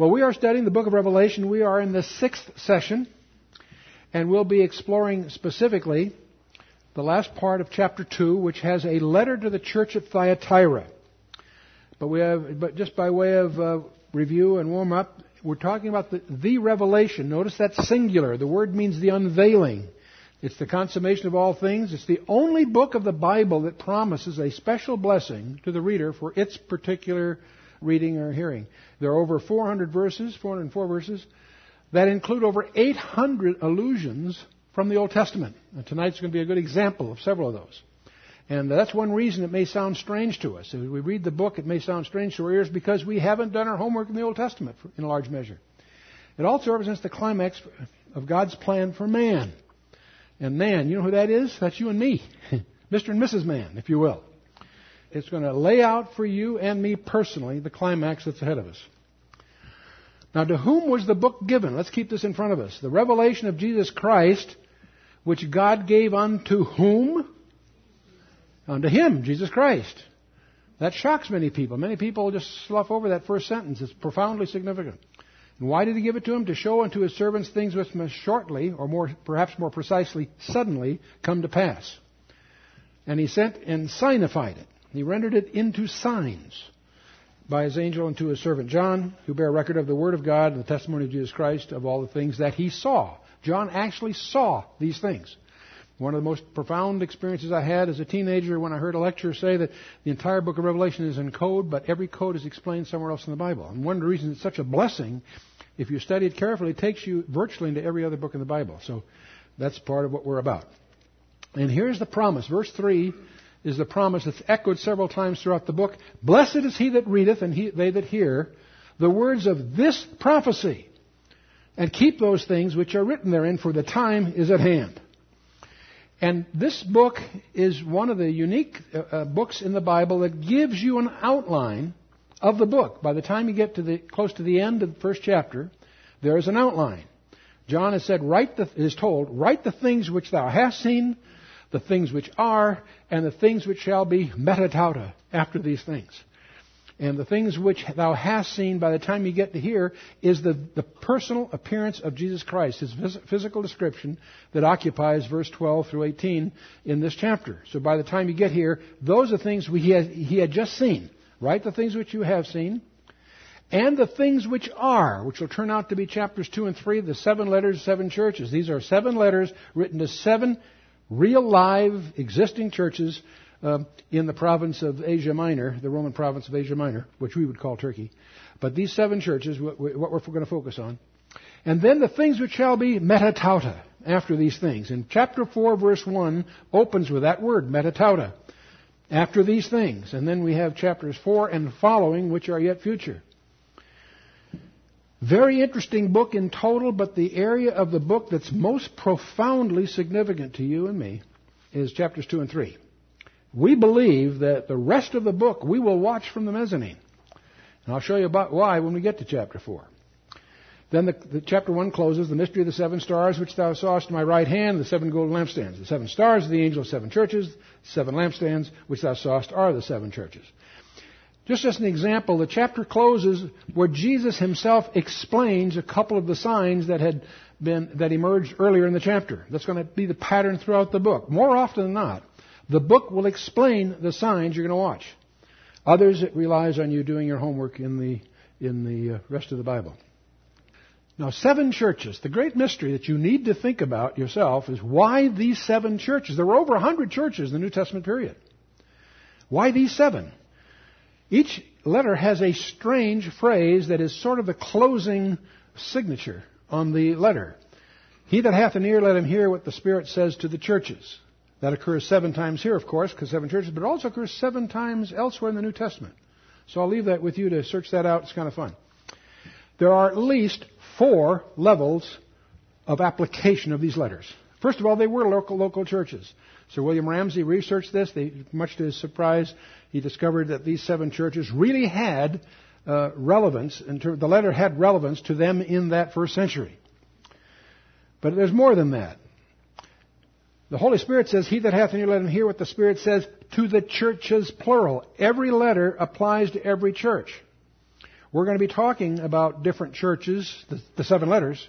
Well, we are studying the book of Revelation. We are in the sixth session, and we'll be exploring specifically the last part of chapter 2, which has a letter to the church at Thyatira. But we have, but just by way of uh, review and warm up, we're talking about the, the revelation. Notice that's singular. The word means the unveiling. It's the consummation of all things. It's the only book of the Bible that promises a special blessing to the reader for its particular reading or hearing. There are over 400 verses, 404 verses, that include over 800 allusions from the Old Testament. And tonight's going to be a good example of several of those. And that's one reason it may sound strange to us. As we read the book, it may sound strange to our ears because we haven't done our homework in the Old Testament in a large measure. It also represents the climax of God's plan for man. And man, you know who that is? That's you and me. Mr. and Mrs. Man, if you will. It's going to lay out for you and me personally the climax that's ahead of us. Now, to whom was the book given? Let's keep this in front of us. The revelation of Jesus Christ, which God gave unto whom? unto him, Jesus Christ. That shocks many people. Many people just slough over that first sentence. It's profoundly significant. And why did he give it to him? To show unto his servants things which must shortly, or more, perhaps more precisely, suddenly come to pass. And he sent and signified it. He rendered it into signs by his angel unto his servant John, who bear record of the word of God and the testimony of Jesus Christ of all the things that he saw. John actually saw these things. One of the most profound experiences I had as a teenager when I heard a lecturer say that the entire book of Revelation is in code, but every code is explained somewhere else in the Bible. And one of the reasons it's such a blessing, if you study it carefully, it takes you virtually into every other book in the Bible. So that's part of what we're about. And here's the promise. Verse 3 is the promise that's echoed several times throughout the book. Blessed is he that readeth and he, they that hear the words of this prophecy and keep those things which are written therein, for the time is at hand. And this book is one of the unique uh, uh, books in the Bible that gives you an outline of the book. By the time you get to the close to the end of the first chapter, there is an outline. John has said, write the, is told, write the things which thou hast seen, the things which are, and the things which shall be metatauta after these things. And the things which thou hast seen by the time you get to here is the, the personal appearance of Jesus Christ, his physical description that occupies verse 12 through 18 in this chapter. So by the time you get here, those are things he had, he had just seen. Right? The things which you have seen. And the things which are, which will turn out to be chapters 2 and 3, the seven letters, seven churches. These are seven letters written to seven real live existing churches uh, in the province of Asia Minor, the Roman province of Asia Minor, which we would call Turkey. But these seven churches, what we're going to focus on. And then the things which shall be metatauta after these things. And chapter 4, verse 1 opens with that word, metatauta, after these things. And then we have chapters 4 and following, which are yet future. Very interesting book in total, but the area of the book that's most profoundly significant to you and me is chapters 2 and 3. We believe that the rest of the book we will watch from the mezzanine. And I'll show you about why when we get to chapter 4. Then the, the, chapter 1 closes, the mystery of the seven stars which thou sawest in my right hand, the seven golden lampstands. The seven stars are the angel of seven churches, seven lampstands which thou sawest are the seven churches. Just as an example, the chapter closes where Jesus himself explains a couple of the signs that had been, that emerged earlier in the chapter. That's going to be the pattern throughout the book. More often than not, the book will explain the signs you're going to watch. Others, it relies on you doing your homework in the, in the uh, rest of the Bible. Now, seven churches. The great mystery that you need to think about yourself is why these seven churches? There were over a hundred churches in the New Testament period. Why these seven? Each letter has a strange phrase that is sort of the closing signature on the letter. He that hath an ear, let him hear what the Spirit says to the churches. That occurs seven times here, of course, because seven churches, but it also occurs seven times elsewhere in the New Testament. So I'll leave that with you to search that out. It's kind of fun. There are at least four levels of application of these letters. First of all, they were local, local churches. Sir William Ramsay researched this. They, much to his surprise, he discovered that these seven churches really had uh, relevance, and the letter had relevance to them in that first century. But there's more than that. The Holy Spirit says, He that hath an ear, let him hear what the Spirit says to the churches, plural. Every letter applies to every church. We're going to be talking about different churches, the, the seven letters,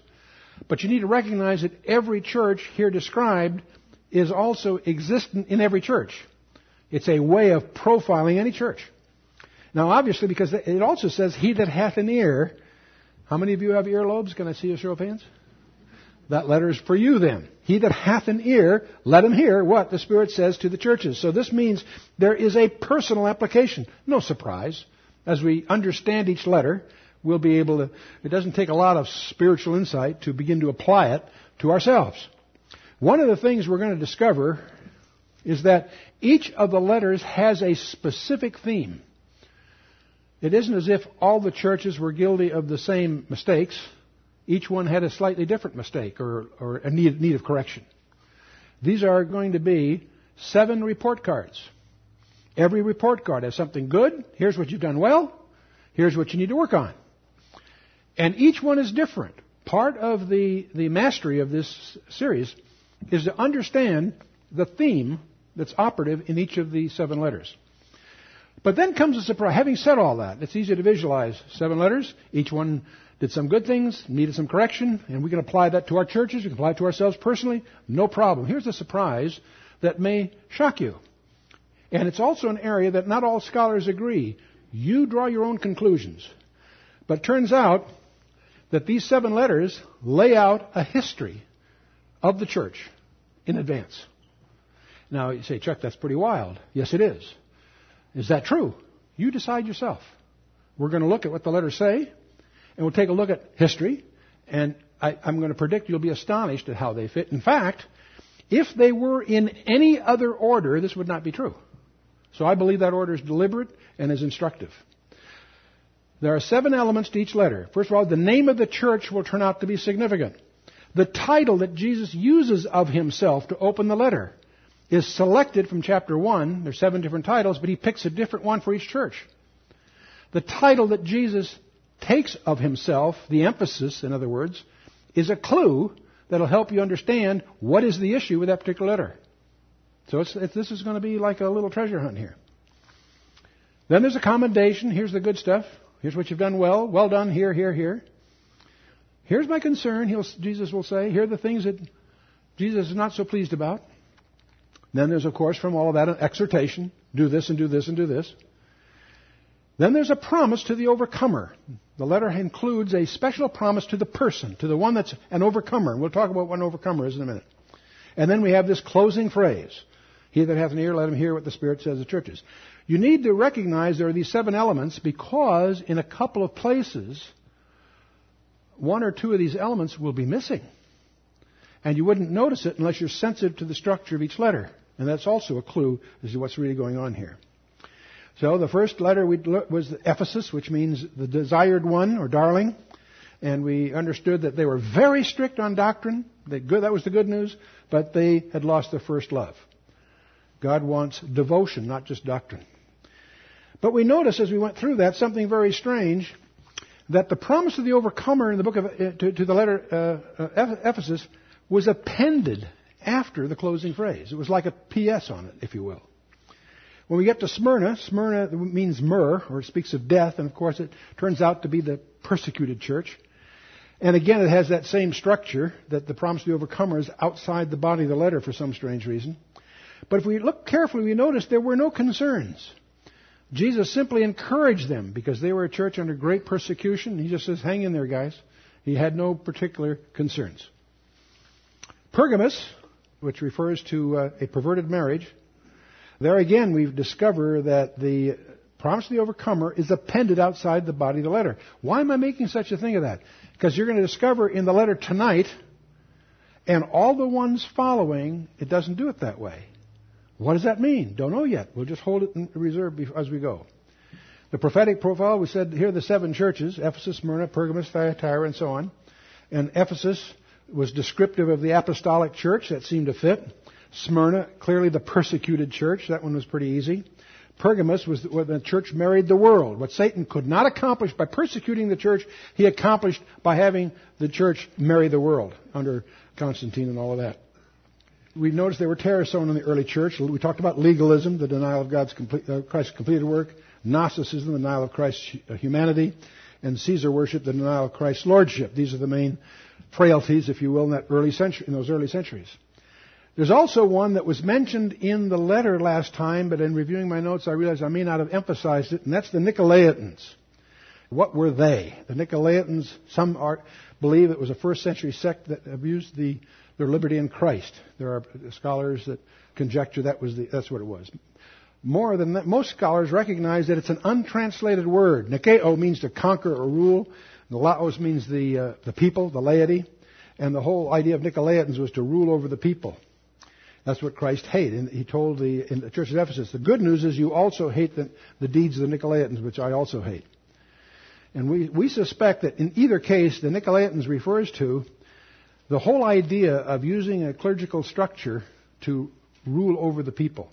but you need to recognize that every church here described is also existent in every church. It's a way of profiling any church. Now, obviously, because it also says, He that hath an ear. How many of you have earlobes? Can I see a show of hands? That letter is for you then. He that hath an ear, let him hear what the Spirit says to the churches. So this means there is a personal application. No surprise. As we understand each letter, we'll be able to, it doesn't take a lot of spiritual insight to begin to apply it to ourselves. One of the things we're going to discover is that each of the letters has a specific theme. It isn't as if all the churches were guilty of the same mistakes. Each one had a slightly different mistake or, or a need, need of correction. These are going to be seven report cards. Every report card has something good. Here's what you've done well. Here's what you need to work on. And each one is different. Part of the, the mastery of this series is to understand the theme that's operative in each of the seven letters. But then comes a surprise. Having said all that, it's easy to visualize seven letters. Each one did some good things, needed some correction, and we can apply that to our churches. We can apply it to ourselves personally. No problem. Here's a surprise that may shock you. And it's also an area that not all scholars agree. You draw your own conclusions. But it turns out that these seven letters lay out a history of the church in advance. Now, you say, Chuck, that's pretty wild. Yes, it is. Is that true? You decide yourself. We're going to look at what the letters say, and we'll take a look at history, and I, am going to predict you'll be astonished at how they fit. In fact, if they were in any other order, this would not be true. So I believe that order is deliberate and is instructive. There are seven elements to each letter. First of all, the name of the church will turn out to be significant. The title that Jesus uses of himself to open the letter is selected from chapter 1. There's seven different titles, but he picks a different one for each church. The title that Jesus takes of himself, the emphasis, in other words, is a clue that'll help you understand what is the issue with that particular letter. So it's, this is going to be like a little treasure hunt here. Then there's a commendation. Here's the good stuff. Here's what you've done well. Well done here, here, here. Here's my concern, He'll, Jesus will say. Here are the things that Jesus is not so pleased about. Then there's, of course, from all of that, an exhortation. Do this and do this and do this. Then there's a promise to the overcomer. The letter includes a special promise to the person, to the one that's an overcomer. We'll talk about what an overcomer is in a minute. And then we have this closing phrase. He that hath an ear, let him hear what the Spirit says to churches. You need to recognize there are these seven elements because in a couple of places, one or two of these elements will be missing. And you wouldn't notice it unless you're sensitive to the structure of each letter. And that's also a clue as to what's really going on here. So the first letter was Ephesus, which means the desired one or darling. And we understood that they were very strict on doctrine. Good, that was the good news. But they had lost their first love. God wants devotion, not just doctrine. But we notice as we went through that something very strange that the promise of the overcomer in the book of uh, to, to, the letter uh, uh, Ephesus was appended after the closing phrase. It was like a PS on it, if you will. When we get to Smyrna, Smyrna means myrrh, or it speaks of death, and of course it turns out to be the persecuted church. And again, it has that same structure that the promise of the overcomer is outside the body of the letter for some strange reason. But if we look carefully, we notice there were no concerns. Jesus simply encouraged them because they were a church under great persecution. He just says, hang in there, guys. He had no particular concerns. Pergamos, which refers to uh, a perverted marriage, there again we discover that the promise of the overcomer is appended outside the body of the letter. Why am I making such a thing of that? Because you're going to discover in the letter tonight and all the ones following, it doesn't do it that way. What does that mean? Don't know yet. We'll just hold it in reserve as we go. The prophetic profile, we said here are the seven churches Ephesus, Smyrna, Pergamos, Thyatira, and so on. And Ephesus was descriptive of the apostolic church. That seemed to fit. Smyrna, clearly the persecuted church. That one was pretty easy. Pergamos was when the church married the world. What Satan could not accomplish by persecuting the church, he accomplished by having the church marry the world under Constantine and all of that we noticed there were terror sown in the early church. We talked about legalism, the denial of God's complete, uh, Christ's completed work, Gnosticism, the denial of Christ's humanity, and Caesar worship, the denial of Christ's lordship. These are the main frailties, if you will, in that early century, in those early centuries. There's also one that was mentioned in the letter last time, but in reviewing my notes, I realized I may not have emphasized it, and that's the Nicolaitans. What were they? The Nicolaitans, some are, believe it was a first century sect that abused the, their liberty in Christ. There are scholars that conjecture that was the, that's what it was. More than that, most scholars recognize that it's an untranslated word. Nikeo means to conquer or rule. The laos means the, uh, the people, the laity. And the whole idea of Nicolaitans was to rule over the people. That's what Christ hated. And he told the, in the church of Ephesus, the good news is you also hate the, the deeds of the Nicolaitans, which I also hate. And we, we suspect that in either case, the Nicolaitans refers to the whole idea of using a clerical structure to rule over the people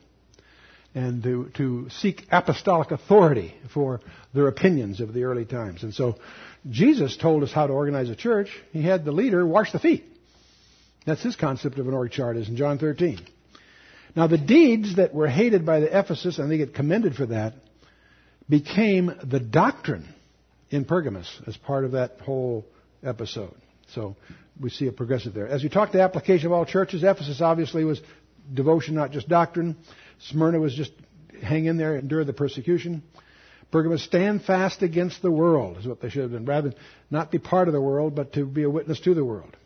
and to, to seek apostolic authority for their opinions of the early times. And so Jesus told us how to organize a church. He had the leader wash the feet. That's his concept of an org chart is in John 13. Now the deeds that were hated by the Ephesus, and they get commended for that, became the doctrine in Pergamos as part of that whole episode. So we see a progressive there. As we talk the application of all churches, Ephesus obviously was devotion, not just doctrine. Smyrna was just hang in there, endure the persecution. Pergamos, stand fast against the world, is what they should have been. Rather than not be part of the world, but to be a witness to the world.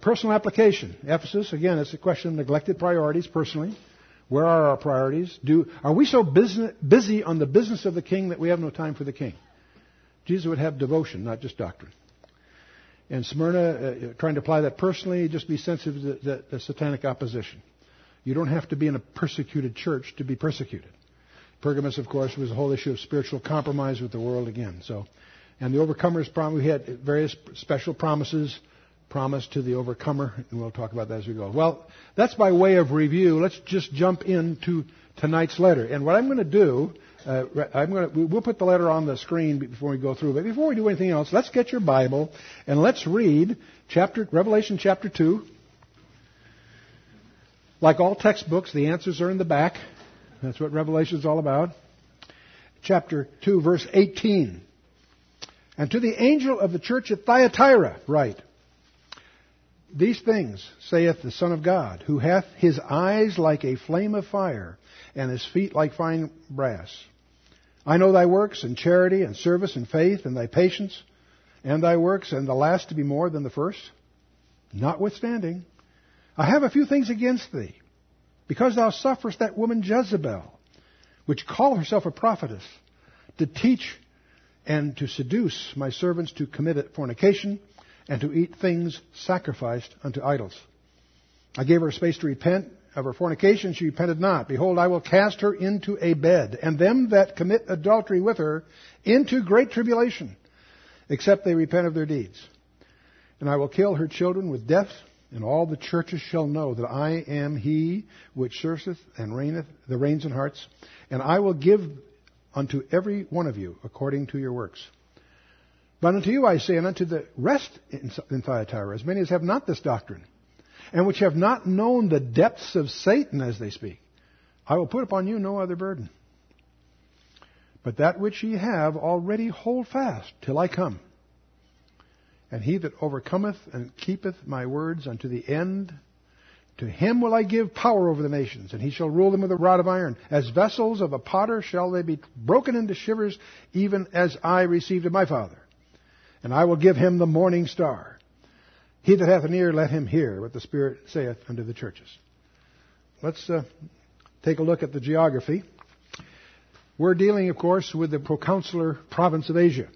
Personal application. Ephesus, again, it's a question of neglected priorities personally. Where are our priorities? Do, are we so business, busy on the business of the king that we have no time for the king? Jesus would have devotion, not just doctrine. And Smyrna, uh, trying to apply that personally, just be sensitive to the, the satanic opposition. You don't have to be in a persecuted church to be persecuted. Pergamos, of course, was the whole issue of spiritual compromise with the world again. So, and the overcomer's promise, we had various special promises promised to the overcomer, and we'll talk about that as we go. Well, that's by way of review. Let's just jump into tonight's letter. And what I'm going to do, uh, I'm going to, we'll put the letter on the screen before we go through. But before we do anything else, let's get your Bible and let's read chapter Revelation chapter two. Like all textbooks, the answers are in the back. That's what Revelation is all about. Chapter 2, verse 18. And to the angel of the church at Thyatira, write, These things saith the Son of God, who hath his eyes like a flame of fire, and his feet like fine brass. I know thy works, and charity, and service, and faith, and thy patience, and thy works, and the last to be more than the first. Notwithstanding, I have a few things against thee, because thou sufferest that woman Jezebel, which called herself a prophetess, to teach and to seduce my servants to commit fornication and to eat things sacrificed unto idols. I gave her space to repent of her fornication, she repented not. Behold, I will cast her into a bed, and them that commit adultery with her into great tribulation, except they repent of their deeds. And I will kill her children with death, and all the churches shall know that I am he which searcheth and reigneth the reins and hearts, and I will give unto every one of you according to your works. But unto you I say, and unto the rest in Thyatira, as many as have not this doctrine, and which have not known the depths of Satan as they speak, I will put upon you no other burden. But that which ye have already hold fast till I come. And he that overcometh and keepeth my words unto the end, to him will I give power over the nations, and he shall rule them with a rod of iron. As vessels of a potter shall they be broken into shivers, even as I received of my Father. And I will give him the morning star. He that hath an ear, let him hear what the Spirit saith unto the churches. Let's uh, take a look at the geography. We're dealing, of course, with the proconsular province of Asia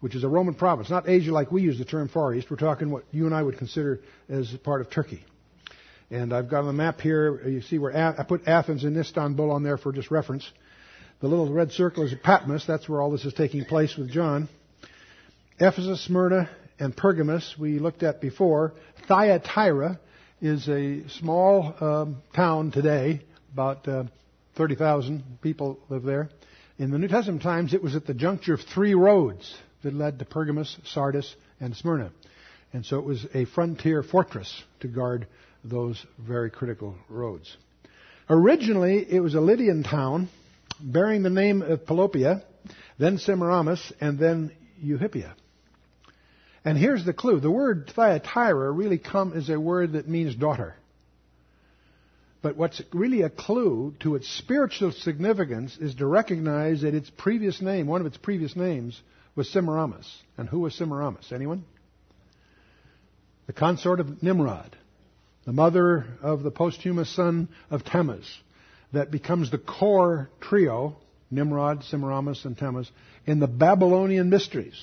which is a Roman province, not Asia like we use the term Far East. We're talking what you and I would consider as part of Turkey. And I've got on the map here, you see where I put Athens and Istanbul on there for just reference. The little red circle is Patmos. That's where all this is taking place with John. Ephesus, Smyrna, and Pergamus we looked at before. Thyatira is a small um, town today. About uh, 30,000 people live there. In the New Testament times, it was at the juncture of three roads that led to Pergamos, Sardis, and Smyrna. And so it was a frontier fortress to guard those very critical roads. Originally, it was a Lydian town bearing the name of Pelopia, then Semiramis, and then Euhippia. And here's the clue. The word Thyatira really come, as a word that means daughter. But what's really a clue to its spiritual significance is to recognize that its previous name, one of its previous names, was Semiramis. And who was Semiramis? Anyone? The consort of Nimrod, the mother of the posthumous son of Tammuz, that becomes the core trio, Nimrod, Semiramis, and Tammuz, in the Babylonian mysteries.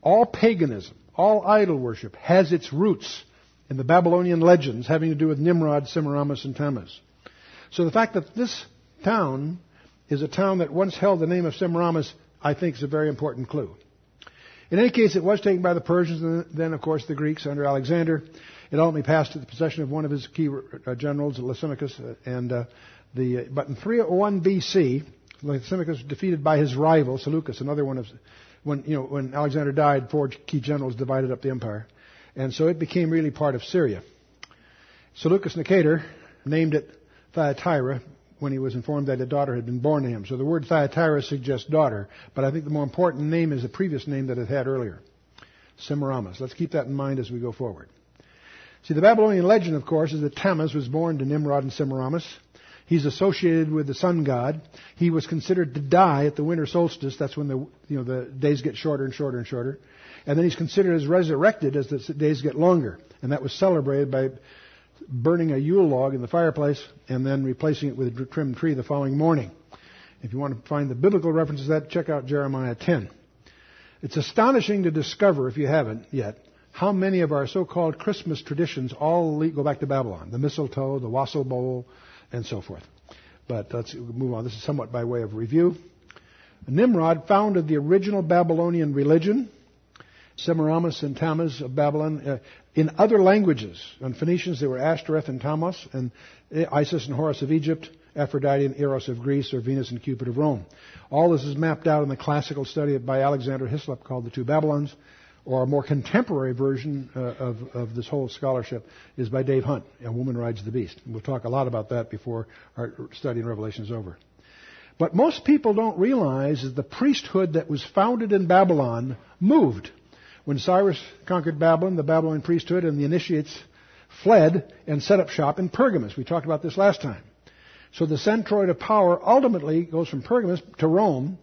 All paganism, all idol worship has its roots in the Babylonian legends having to do with Nimrod, Semiramis, and Tammuz. So the fact that this town is a town that once held the name of Semiramis, I think is a very important clue. In any case, it was taken by the Persians and then, of course, the Greeks under Alexander. It ultimately passed to the possession of one of his key uh, generals, Lysimachus, uh, and uh, the. But in 301 BC, Lysimachus was defeated by his rival Seleucus, another one of when you know when Alexander died, four key generals divided up the empire. And so it became really part of Syria. Seleucus Nicator named it Thyatira when he was informed that a daughter had been born to him. So the word Thyatira suggests daughter, but I think the more important name is the previous name that it had earlier, Semiramis. Let's keep that in mind as we go forward. See, the Babylonian legend, of course, is that Tammuz was born to Nimrod and Semiramis. He's associated with the sun god. He was considered to die at the winter solstice. That's when the you know the days get shorter and shorter and shorter. And then he's considered as resurrected as the days get longer. And that was celebrated by burning a Yule log in the fireplace and then replacing it with a trimmed tree the following morning. If you want to find the biblical references to that, check out Jeremiah 10. It's astonishing to discover, if you haven't yet, how many of our so-called Christmas traditions all go back to Babylon. The mistletoe, the wassail bowl, and so forth. But let's move on. This is somewhat by way of review. Nimrod founded the original Babylonian religion, Semiramis and Tammuz of Babylon. Uh, in other languages, on Phoenicians there were Ashtoreth and Tammuz, and Isis and Horus of Egypt, Aphrodite and Eros of Greece, or Venus and Cupid of Rome. All this is mapped out in the classical study by Alexander Hislop called The Two Babylons, or a more contemporary version uh, of, of this whole scholarship is by Dave Hunt, A Woman Rides the Beast. We'll talk a lot about that before our study in Revelation is over. But most people don't realize that the priesthood that was founded in Babylon moved when Cyrus conquered Babylon, the Babylonian priesthood and the initiates fled and set up shop in Pergamus. We talked about this last time. So the centroid of power ultimately goes from Pergamus to Rome,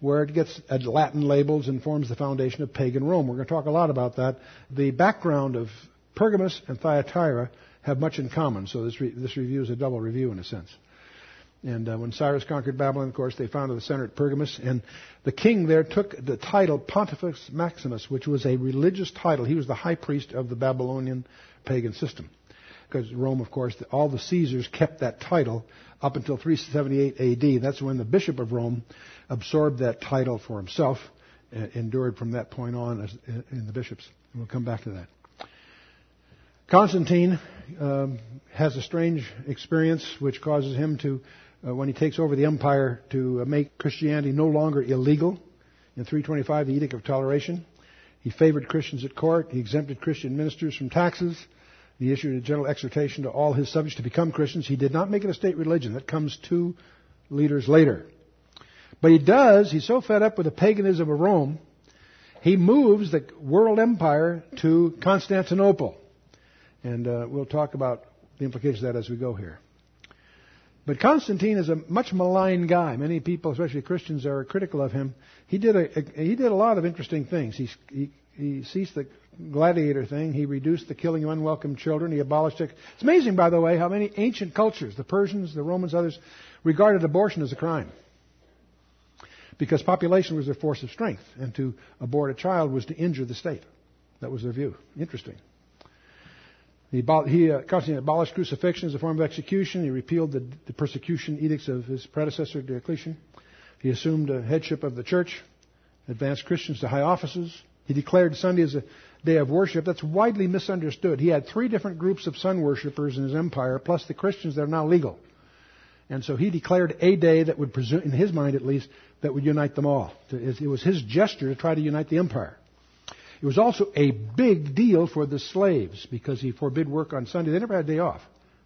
where it gets uh, Latin labels and forms the foundation of pagan Rome. We're going to talk a lot about that. The background of Pergamus and Thyatira have much in common, so this, re- this review is a double review in a sense. And uh, when Cyrus conquered Babylon, of course, they founded the center at Pergamus, and the king there took the title Pontifex Maximus, which was a religious title. He was the high priest of the Babylonian pagan system. Because Rome, of course, all the Caesars kept that title up until 378 AD. That's when the bishop of Rome absorbed that title for himself, and endured from that point on as, in the bishops. We'll come back to that. Constantine um, has a strange experience which causes him to uh, when he takes over the empire to uh, make Christianity no longer illegal. In 325, the Edict of Toleration. He favored Christians at court. He exempted Christian ministers from taxes. He issued a general exhortation to all his subjects to become Christians. He did not make it a state religion. That comes two leaders later. But he does, he's so fed up with the paganism of Rome, he moves the world empire to Constantinople. And uh, we'll talk about the implications of that as we go here. But Constantine is a much maligned guy. Many people, especially Christians, are critical of him. He did a, a he did a lot of interesting things. He, he, he ceased the gladiator thing. He reduced the killing of unwelcome children. He abolished it. It's amazing, by the way, how many ancient cultures, the Persians, the Romans, others, regarded abortion as a crime. Because population was their force of strength, and to abort a child was to injure the state. That was their view. Interesting. He, he uh, Constantine abolished crucifixion as a form of execution. He repealed the, the persecution edicts of his predecessor, Diocletian. He assumed a headship of the church, advanced Christians to high offices. He declared Sunday as a day of worship. That's widely misunderstood. He had three different groups of sun worshippers in his empire, plus the Christians that are now legal. And so he declared a day that would presume, in his mind at least, that would unite them all. It was his gesture to try to unite the empire. It was also a big deal for the slaves because he forbid work on Sunday. They never had a day off.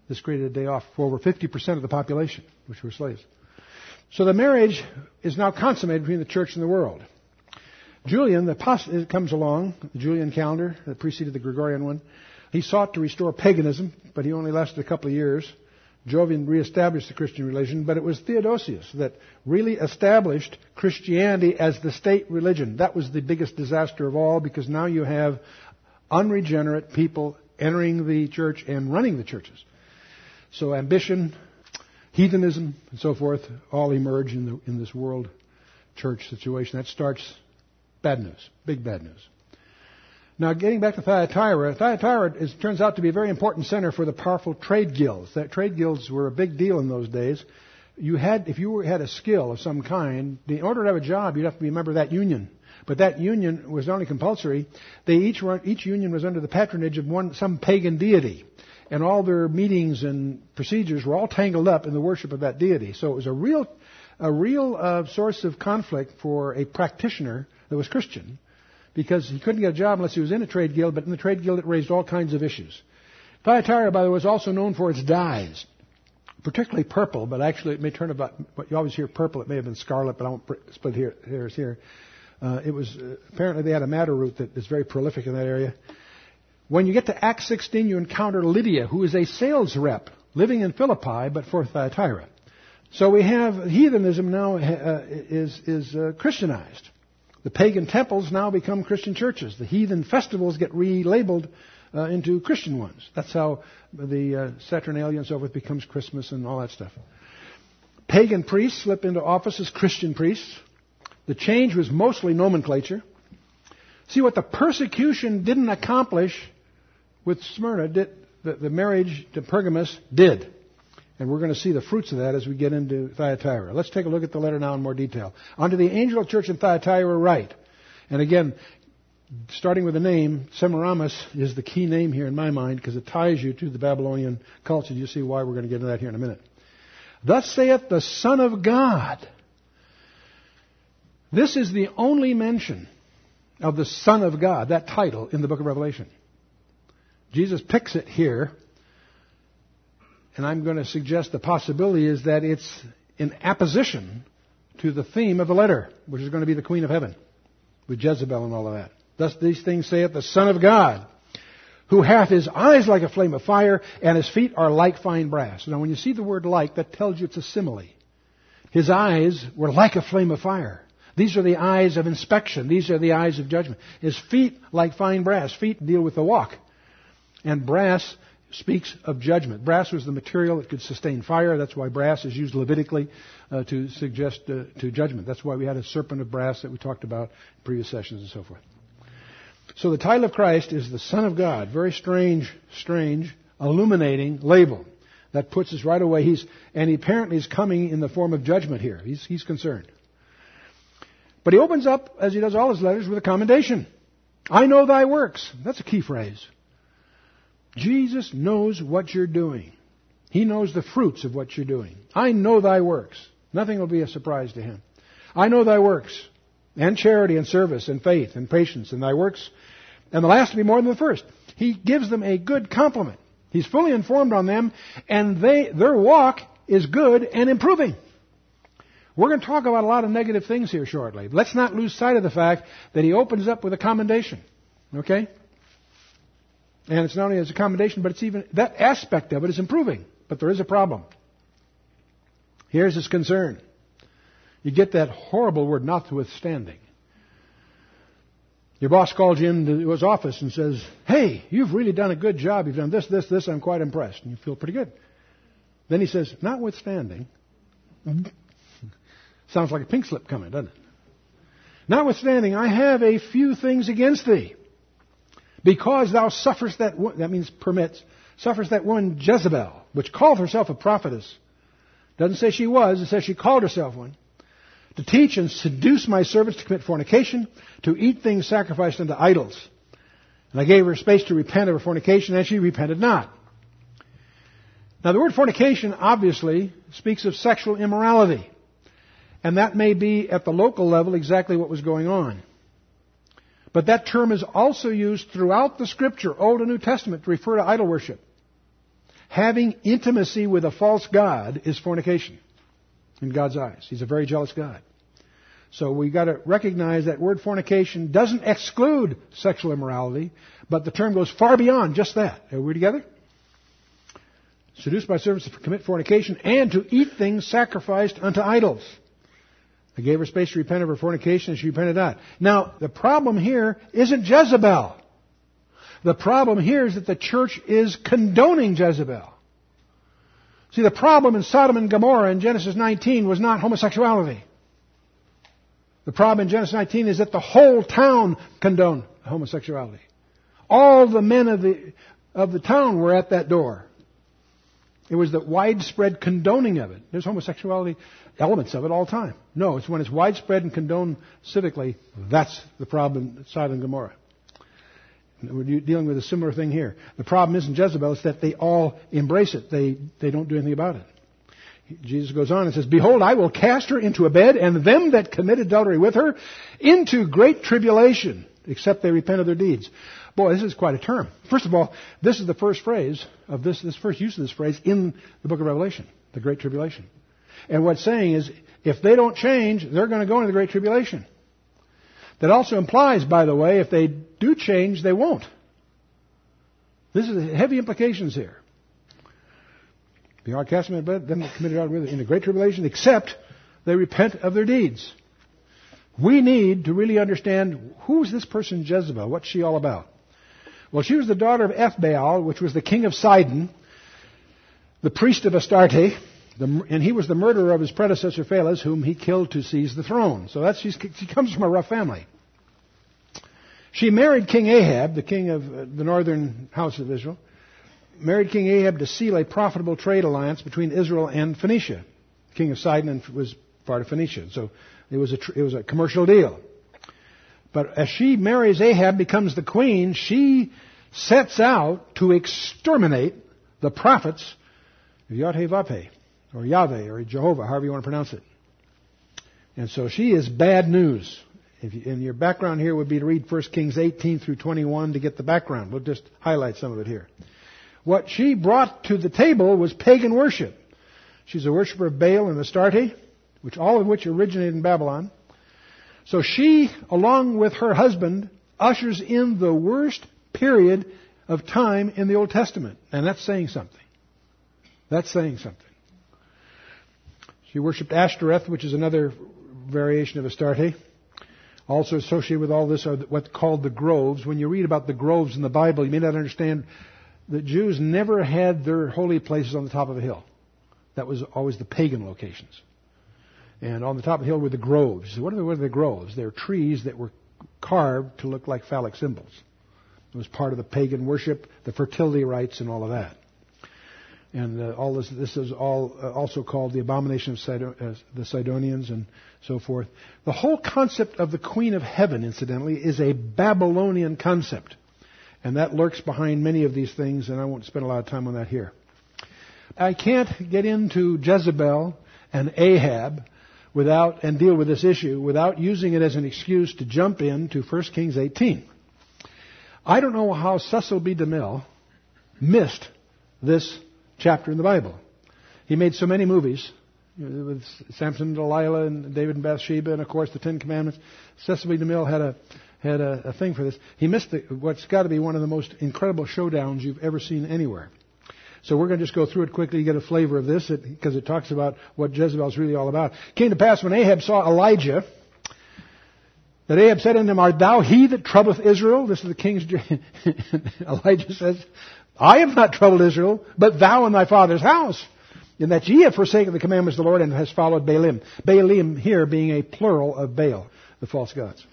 This created a day off for over 50% of the population, which were slaves. So the marriage is now consummated between the church and the world. Julian, the comes along, the Julian calendar that preceded the Gregorian one. He sought to restore paganism, but he only lasted a couple of years. Jovian reestablished the Christian religion, but it was Theodosius that really established Christianity as the state religion. That was the biggest disaster of all because now you have unregenerate people entering the church and running the churches. So ambition, heathenism, and so forth all emerge in, the, in this world church situation. That starts bad news, big bad news. Now, getting back to Thyatira, Thyatira is, turns out to be a very important center for the powerful trade guilds. That trade guilds were a big deal in those days. You had, if you were, had a skill of some kind, in order to have a job, you'd have to be a member of that union. But that union was not only compulsory; they each each union was under the patronage of one some pagan deity, and all their meetings and procedures were all tangled up in the worship of that deity. So it was a real, a real uh, source of conflict for a practitioner that was Christian because he couldn't get a job unless he was in a trade guild, but in the trade guild it raised all kinds of issues. Thyatira, by the way, was also known for its dyes, particularly purple, but actually it may turn about, but you always hear purple, it may have been scarlet, but I won't split hairs here. Uh, it was, uh, apparently they had a madder root that is very prolific in that area. When you get to Acts 16, you encounter Lydia, who is a sales rep living in Philippi, but for Thyatira. So we have heathenism now uh, is, is uh, Christianized. The pagan temples now become Christian churches. The heathen festivals get relabeled uh, into Christian ones. That's how the uh, Saturnalia and so forth becomes Christmas and all that stuff. Pagan priests slip into office as Christian priests. The change was mostly nomenclature. See what the persecution didn't accomplish with Smyrna, did, the, the marriage to Pergamus did. And we're going to see the fruits of that as we get into Thyatira. Let's take a look at the letter now in more detail. Unto the angel of church in Thyatira write. And again, starting with the name, Semiramis is the key name here in my mind because it ties you to the Babylonian culture. You see why we're going to get into that here in a minute. Thus saith the Son of God. This is the only mention of the Son of God, that title, in the book of Revelation. Jesus picks it here and I'm going to suggest the possibility is that it's in apposition to the theme of the letter, which is going to be the Queen of Heaven, with Jezebel and all of that. Thus these things saith the Son of God, who hath his eyes like a flame of fire, and his feet are like fine brass. Now when you see the word like, that tells you it's a simile. His eyes were like a flame of fire. These are the eyes of inspection. These are the eyes of judgment. His feet like fine brass. Feet deal with the walk. And brass speaks of judgment. Brass was the material that could sustain fire. That's why brass is used Levitically uh, to suggest uh, to judgment. That's why we had a serpent of brass that we talked about in previous sessions and so forth. So the title of Christ is the Son of God. Very strange, strange, illuminating label that puts us right away. He's and he apparently is coming in the form of judgment here. He's he's concerned. But he opens up, as he does all his letters, with a commendation. I know thy works. That's a key phrase. Jesus knows what you're doing. He knows the fruits of what you're doing. I know thy works. Nothing will be a surprise to him. I know thy works, and charity, and service, and faith, and patience, and thy works, and the last will be more than the first. He gives them a good compliment. He's fully informed on them, and they, their walk is good and improving. We're going to talk about a lot of negative things here shortly. Let's not lose sight of the fact that he opens up with a commendation. Okay? And it's not only as accommodation, but it's even that aspect of it is improving. But there is a problem. Here's his concern. You get that horrible word, notwithstanding. Your boss calls you into his office and says, Hey, you've really done a good job. You've done this, this, this. I'm quite impressed. And you feel pretty good. Then he says, Notwithstanding. Sounds like a pink slip coming, doesn't it? Notwithstanding, I have a few things against thee. Because thou sufferest that, that means permits, suffers that one Jezebel, which called herself a prophetess. Doesn't say she was, it says she called herself one. To teach and seduce my servants to commit fornication, to eat things sacrificed unto idols. And I gave her space to repent of her fornication, and she repented not. Now the word fornication obviously speaks of sexual immorality. And that may be at the local level exactly what was going on. But that term is also used throughout the scripture, Old and New Testament, to refer to idol worship. Having intimacy with a false God is fornication in God's eyes. He's a very jealous God. So we've got to recognize that word fornication doesn't exclude sexual immorality, but the term goes far beyond just that. Are we together? Seduced by servants to commit fornication and to eat things sacrificed unto idols. I gave her space to repent of her fornication and she repented not. Now, the problem here isn't Jezebel. The problem here is that the church is condoning Jezebel. See, the problem in Sodom and Gomorrah in Genesis 19 was not homosexuality. The problem in Genesis 19 is that the whole town condoned homosexuality. All the men of the, of the town were at that door. It was the widespread condoning of it. There's homosexuality elements of it all the time. No, it's when it's widespread and condoned civically, that's the problem in Sodom and Gomorrah. We're dealing with a similar thing here. The problem isn't Jezebel, it's that they all embrace it. They, they don't do anything about it. Jesus goes on and says, Behold, I will cast her into a bed, and them that commit adultery with her into great tribulation, except they repent of their deeds. Boy, this is quite a term. First of all, this is the first phrase of this, this first use of this phrase in the book of Revelation, the Great Tribulation. And what's saying is, if they don't change, they're going to go into the Great Tribulation. That also implies, by the way, if they do change, they won't. This is heavy implications here. The are cast them bed, them committed out in the great tribulation, except they repent of their deeds. We need to really understand who's this person Jezebel? What's she all about? Well, she was the daughter of Ethbaal, which was the king of Sidon, the priest of Astarte, the, and he was the murderer of his predecessor Phales, whom he killed to seize the throne. So that's she comes from a rough family. She married King Ahab, the king of uh, the northern house of Israel, married King Ahab to seal a profitable trade alliance between Israel and Phoenicia. The king of Sidon was part of Phoenicia, so it was a it was a commercial deal. But as she marries Ahab, becomes the queen, she sets out to exterminate the prophets of or Yahweh, or Jehovah, however you want to pronounce it. And so she is bad news. You, and your background here would be to read 1 Kings 18 through 21 to get the background. We'll just highlight some of it here. What she brought to the table was pagan worship. She's a worshiper of Baal and Astarte, which all of which originated in Babylon. So she, along with her husband, ushers in the worst period of time in the Old Testament. And that's saying something. That's saying something. She worshipped Ashtoreth, which is another variation of Astarte. Also associated with all this are what's called the groves. When you read about the groves in the Bible, you may not understand that Jews never had their holy places on the top of a hill. That was always the pagan locations. And on the top of the hill were the groves. What are the, what are the groves? They're trees that were carved to look like phallic symbols. It was part of the pagan worship, the fertility rites, and all of that and uh, all this, this is all uh, also called the abomination of uh, the Sidonians and so forth. The whole concept of the Queen of Heaven, incidentally, is a Babylonian concept, and that lurks behind many of these things, and I won't spend a lot of time on that here. I can't get into Jezebel and Ahab without and deal with this issue without using it as an excuse to jump into 1 Kings 18. I don't know how Cecil B. DeMille missed this chapter in the Bible. He made so many movies with Samson and Delilah and David and Bathsheba and of course the Ten Commandments. Cecil B. DeMille had a had a, a thing for this. He missed the, what's got to be one of the most incredible showdowns you've ever seen anywhere. So we're going to just go through it quickly to get a flavor of this because it talks about what Jezebel is really all about. It came to pass when Ahab saw Elijah that Ahab said unto him, Art thou he that troubleth Israel? This is the king's. Elijah says, I have not troubled Israel, but thou and thy father's house. In that ye have forsaken the commandments of the Lord and has followed Baalim. Baalim here being a plural of Baal, the false gods.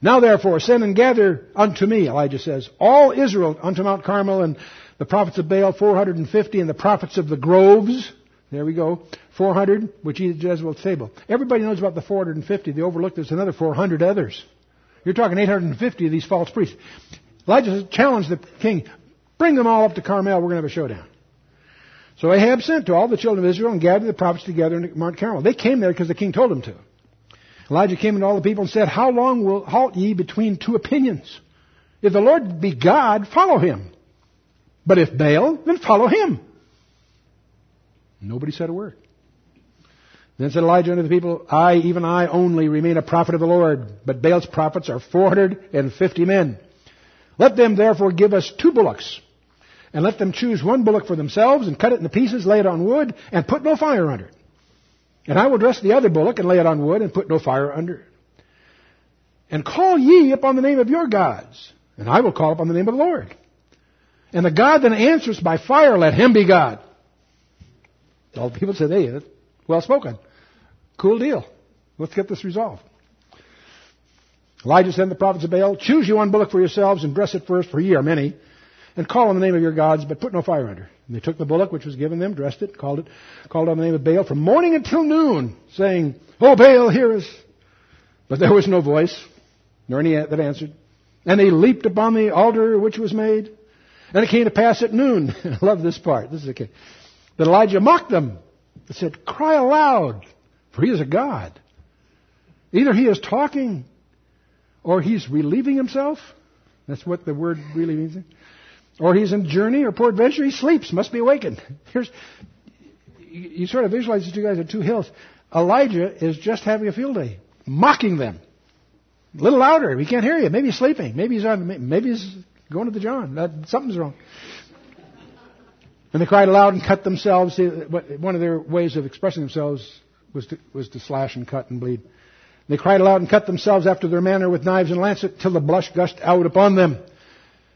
Now therefore send and gather unto me, Elijah says, all Israel unto Mount Carmel and the prophets of Baal 450 and the prophets of the groves. There we go. 400, which eat at Jezebel's table. Everybody knows about the 450. They overlook there's another 400 others. You're talking 850 of these false priests. Elijah challenged the king, Bring them all up to Carmel. We're going to have a showdown. So Ahab sent to all the children of Israel and gathered the prophets together in Mount Carmel. They came there because the king told them to. Elijah came to all the people and said, How long will halt ye between two opinions? If the Lord be God, follow him. But if Baal, then follow him. Nobody said a word. Then said Elijah unto the people, I, even I only, remain a prophet of the Lord, but Baal's prophets are four hundred and fifty men. Let them therefore give us two bullocks, and let them choose one bullock for themselves, and cut it into pieces, lay it on wood, and put no fire under it. And I will dress the other bullock, and lay it on wood, and put no fire under it. And call ye upon the name of your gods, and I will call upon the name of the Lord. And the God that answers by fire, let him be God. All the people said, hey, well spoken. Cool deal. Let's get this resolved. Elijah sent the prophets of Baal, choose you one bullock for yourselves and dress it first, for ye are many, and call on the name of your gods, but put no fire under. And they took the bullock which was given them, dressed it, called it, called on the name of Baal from morning until noon, saying, O Baal, hear us. But there was no voice, nor any that answered. And they leaped upon the altar which was made. And it came to pass at noon. I love this part. This is okay. That Elijah mocked them. He said, Cry aloud, for he is a God. Either he is talking or he's relieving himself. That's what the word really means. Or he's in journey or peradventure he sleeps, must be awakened. Here's, you sort of visualize these two guys at two hills. Elijah is just having a field day, mocking them. A little louder. He can't hear you. Maybe he's sleeping. Maybe he's on. Maybe he's going to the John. Something's wrong. And they cried aloud and cut themselves. One of their ways of expressing themselves was to, was to slash and cut and bleed. They cried aloud and cut themselves after their manner with knives and lancet till the blush gushed out upon them.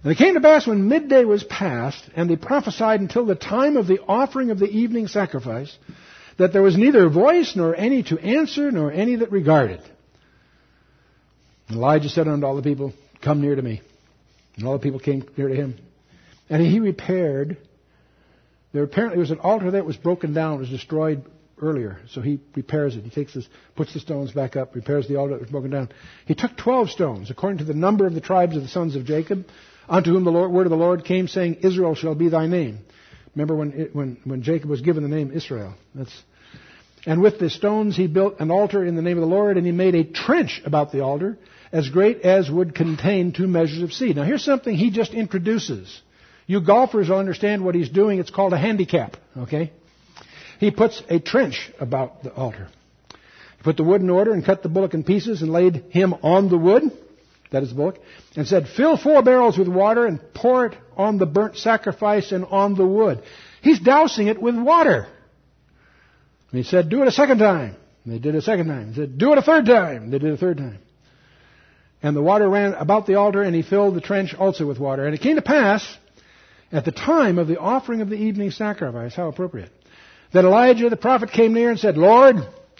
And it came to pass when midday was past, and they prophesied until the time of the offering of the evening sacrifice, that there was neither voice nor any to answer, nor any that regarded. And Elijah said unto all the people, Come near to me. And all the people came near to him. And he repaired. There apparently was an altar that was broken down, was destroyed earlier. So he repairs it. He takes this, puts the stones back up, repairs the altar that was broken down. He took twelve stones, according to the number of the tribes of the sons of Jacob, unto whom the Lord, word of the Lord came, saying, Israel shall be thy name. Remember when, it, when, when Jacob was given the name Israel. That's, and with the stones he built an altar in the name of the Lord, and he made a trench about the altar, as great as would contain two measures of seed. Now here's something he just introduces. You golfers will understand what he's doing. It's called a handicap, okay? He puts a trench about the altar. He put the wood in order and cut the bullock in pieces and laid him on the wood. That is the bullock. And said, fill four barrels with water and pour it on the burnt sacrifice and on the wood. He's dousing it with water. And he said, do it a second time. And they did it a second time. He said, do it a third time. They did it a third time. And the water ran about the altar, and he filled the trench also with water. And it came to pass, at the time of the offering of the evening sacrifice, how appropriate, that Elijah the prophet came near and said, Lord,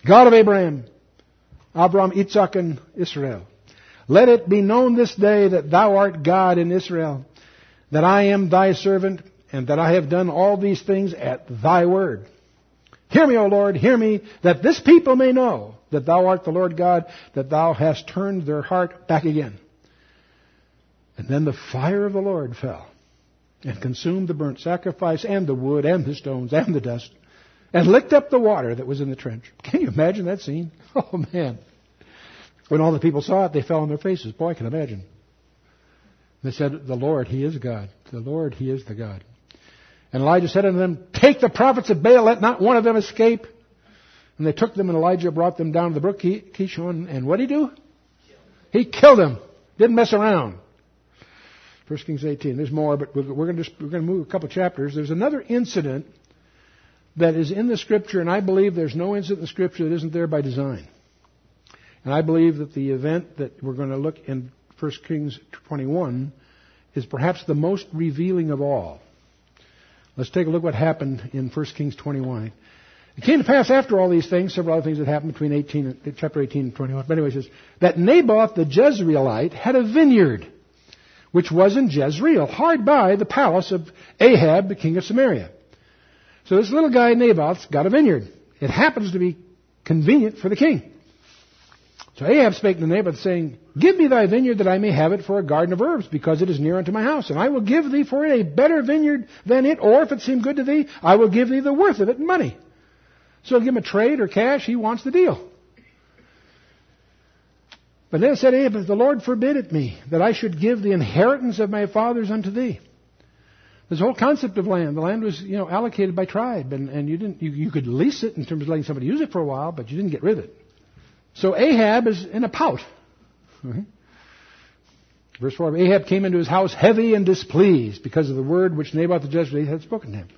God of Abraham, Abraham, Isaac, and Israel, let it be known this day that thou art God in Israel, that I am thy servant, and that I have done all these things at thy word. Hear me, O Lord, hear me, that this people may know that thou art the Lord God, that thou hast turned their heart back again. And then the fire of the Lord fell and consumed the burnt sacrifice and the wood and the stones and the dust and licked up the water that was in the trench. Can you imagine that scene? Oh man. When all the people saw it, they fell on their faces. Boy, I can imagine. They said, The Lord, He is God. The Lord, He is the God. And Elijah said unto them, Take the prophets of Baal, let not one of them escape. And they took them, and Elijah brought them down to the brook Kishon. And what did he do? He killed them. Didn't mess around. 1 Kings 18. There's more, but we're going to just, we're going to move a couple chapters. There's another incident that is in the Scripture, and I believe there's no incident in the Scripture that isn't there by design. And I believe that the event that we're going to look in 1 Kings 21 is perhaps the most revealing of all. Let's take a look what happened in 1 Kings 21. It came to pass after all these things, several other things that happened between 18, chapter 18 and 21. But anyway, says, that Naboth the Jezreelite had a vineyard, which was in Jezreel, hard by the palace of Ahab, the king of Samaria. So this little guy Naboth's got a vineyard. It happens to be convenient for the king. So Ahab spake to Naboth, saying, Give me thy vineyard that I may have it for a garden of herbs, because it is near unto my house. And I will give thee for it a better vineyard than it, or if it seem good to thee, I will give thee the worth of it in money. So give him a trade or cash. He wants the deal. But then said Ahab, The Lord forbid it me, that I should give the inheritance of my fathers unto thee. A whole concept of land. The land was, you know, allocated by tribe, and, and you didn't, you, you could lease it in terms of letting somebody use it for a while, but you didn't get rid of it. So Ahab is in a pout. Mm-hmm. Verse 4 Ahab came into his house heavy and displeased because of the word which Naboth the Jezreelite had spoken to him.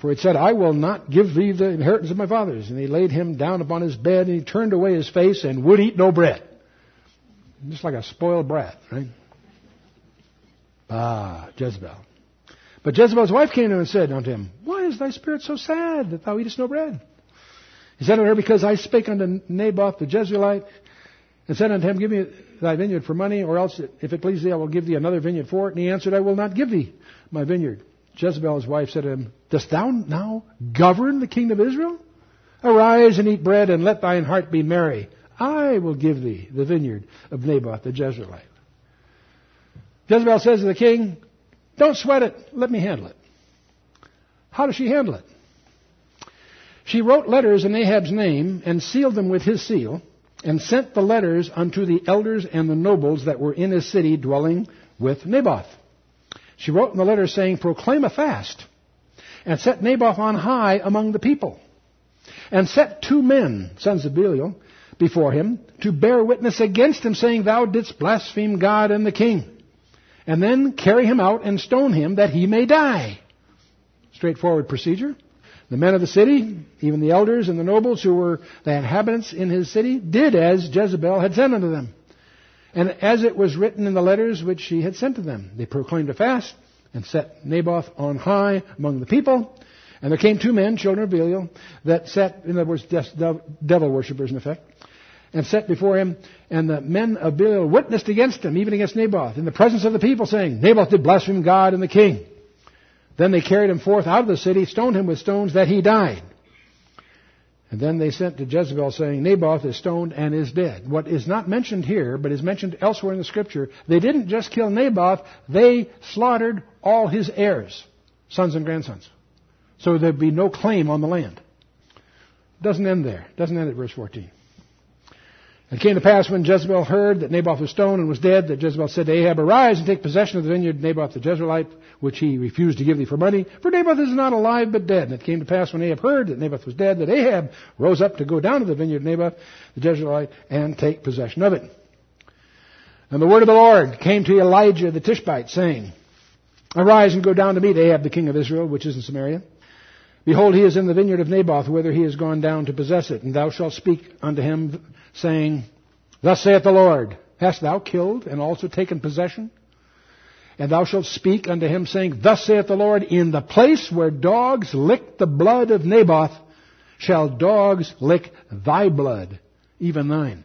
For it said, I will not give thee the inheritance of my fathers. And he laid him down upon his bed, and he turned away his face and would eat no bread. Just like a spoiled brat, right? Ah, Jezebel. But Jezebel's wife came to him and said unto him, Why is thy spirit so sad that thou eatest no bread? He said unto her, Because I spake unto Naboth the Jezreelite, and said unto him, Give me thy vineyard for money, or else, if it please thee, I will give thee another vineyard for it. And he answered, I will not give thee my vineyard. Jezebel, his wife, said to him, Dost thou now govern the kingdom of Israel? Arise and eat bread, and let thine heart be merry. I will give thee the vineyard of Naboth the Jezreelite. Jezebel says to the king, Don't sweat it, let me handle it. How does she handle it? She wrote letters in Ahab's name and sealed them with his seal and sent the letters unto the elders and the nobles that were in his city dwelling with Naboth. She wrote in the letter saying, Proclaim a fast, and set Naboth on high among the people, and set two men, sons of Belial, before him, to bear witness against him, saying, Thou didst blaspheme God and the king. And then carry him out and stone him that he may die. Straightforward procedure. The men of the city, even the elders and the nobles who were the inhabitants in his city, did as Jezebel had sent unto them. And as it was written in the letters which she had sent to them, they proclaimed a fast and set Naboth on high among the people. And there came two men, children of Belial, that sat, in other words, devil worshippers in effect, and set before him. And the men of Belial witnessed against him, even against Naboth, in the presence of the people, saying, Naboth did blaspheme God and the king. Then they carried him forth out of the city, stoned him with stones, that he died. And then they sent to Jezebel saying, Naboth is stoned and is dead. What is not mentioned here, but is mentioned elsewhere in the scripture, they didn't just kill Naboth, they slaughtered all his heirs, sons and grandsons. So there'd be no claim on the land. Doesn't end there. Doesn't end at verse 14. It came to pass when Jezebel heard that Naboth was stoned and was dead, that Jezebel said to Ahab, Arise and take possession of the vineyard of Naboth the Jezreelite, which he refused to give thee for money, for Naboth is not alive but dead. And it came to pass when Ahab heard that Naboth was dead, that Ahab rose up to go down to the vineyard of Naboth the Jezreelite and take possession of it. And the word of the Lord came to Elijah the Tishbite, saying, Arise and go down to meet Ahab the king of Israel, which is in Samaria. Behold, he is in the vineyard of Naboth, whither he is gone down to possess it. And thou shalt speak unto him saying, Thus saith the Lord, Hast thou killed and also taken possession? And thou shalt speak unto him, saying, Thus saith the Lord, In the place where dogs licked the blood of Naboth, shall dogs lick thy blood, even thine.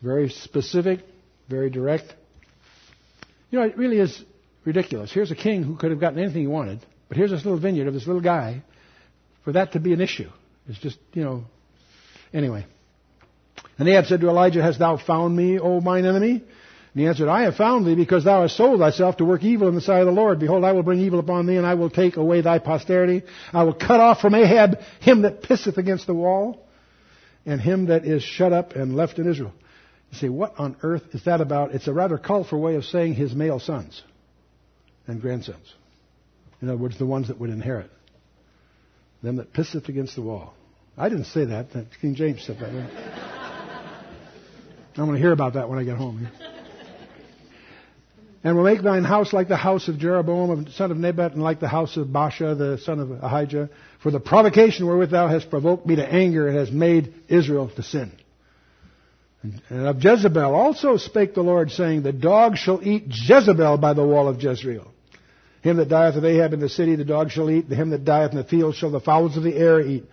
Very specific, very direct. You know, it really is ridiculous. Here's a king who could have gotten anything he wanted, but here's this little vineyard of this little guy. For that to be an issue is just, you know. Anyway. And Ahab said to Elijah, Hast thou found me, O mine enemy? And he answered, I have found thee because thou hast sold thyself to work evil in the sight of the Lord. Behold, I will bring evil upon thee, and I will take away thy posterity. I will cut off from Ahab him that pisseth against the wall, and him that is shut up and left in Israel. You say, what on earth is that about? It's a rather colorful way of saying his male sons and grandsons. In other words, the ones that would inherit. Them that pisseth against the wall. I didn't say that. King James said that. I'm going to hear about that when I get home. And will make thine house like the house of Jeroboam, son of Nebat, and like the house of Baasha, the son of Ahijah, for the provocation wherewith thou hast provoked me to anger and hast made Israel to sin. And of Jezebel also spake the Lord, saying, The dog shall eat Jezebel by the wall of Jezreel. Him that dieth of Ahab in the city, the dog shall eat. Him that dieth in the field shall the fowls of the air eat.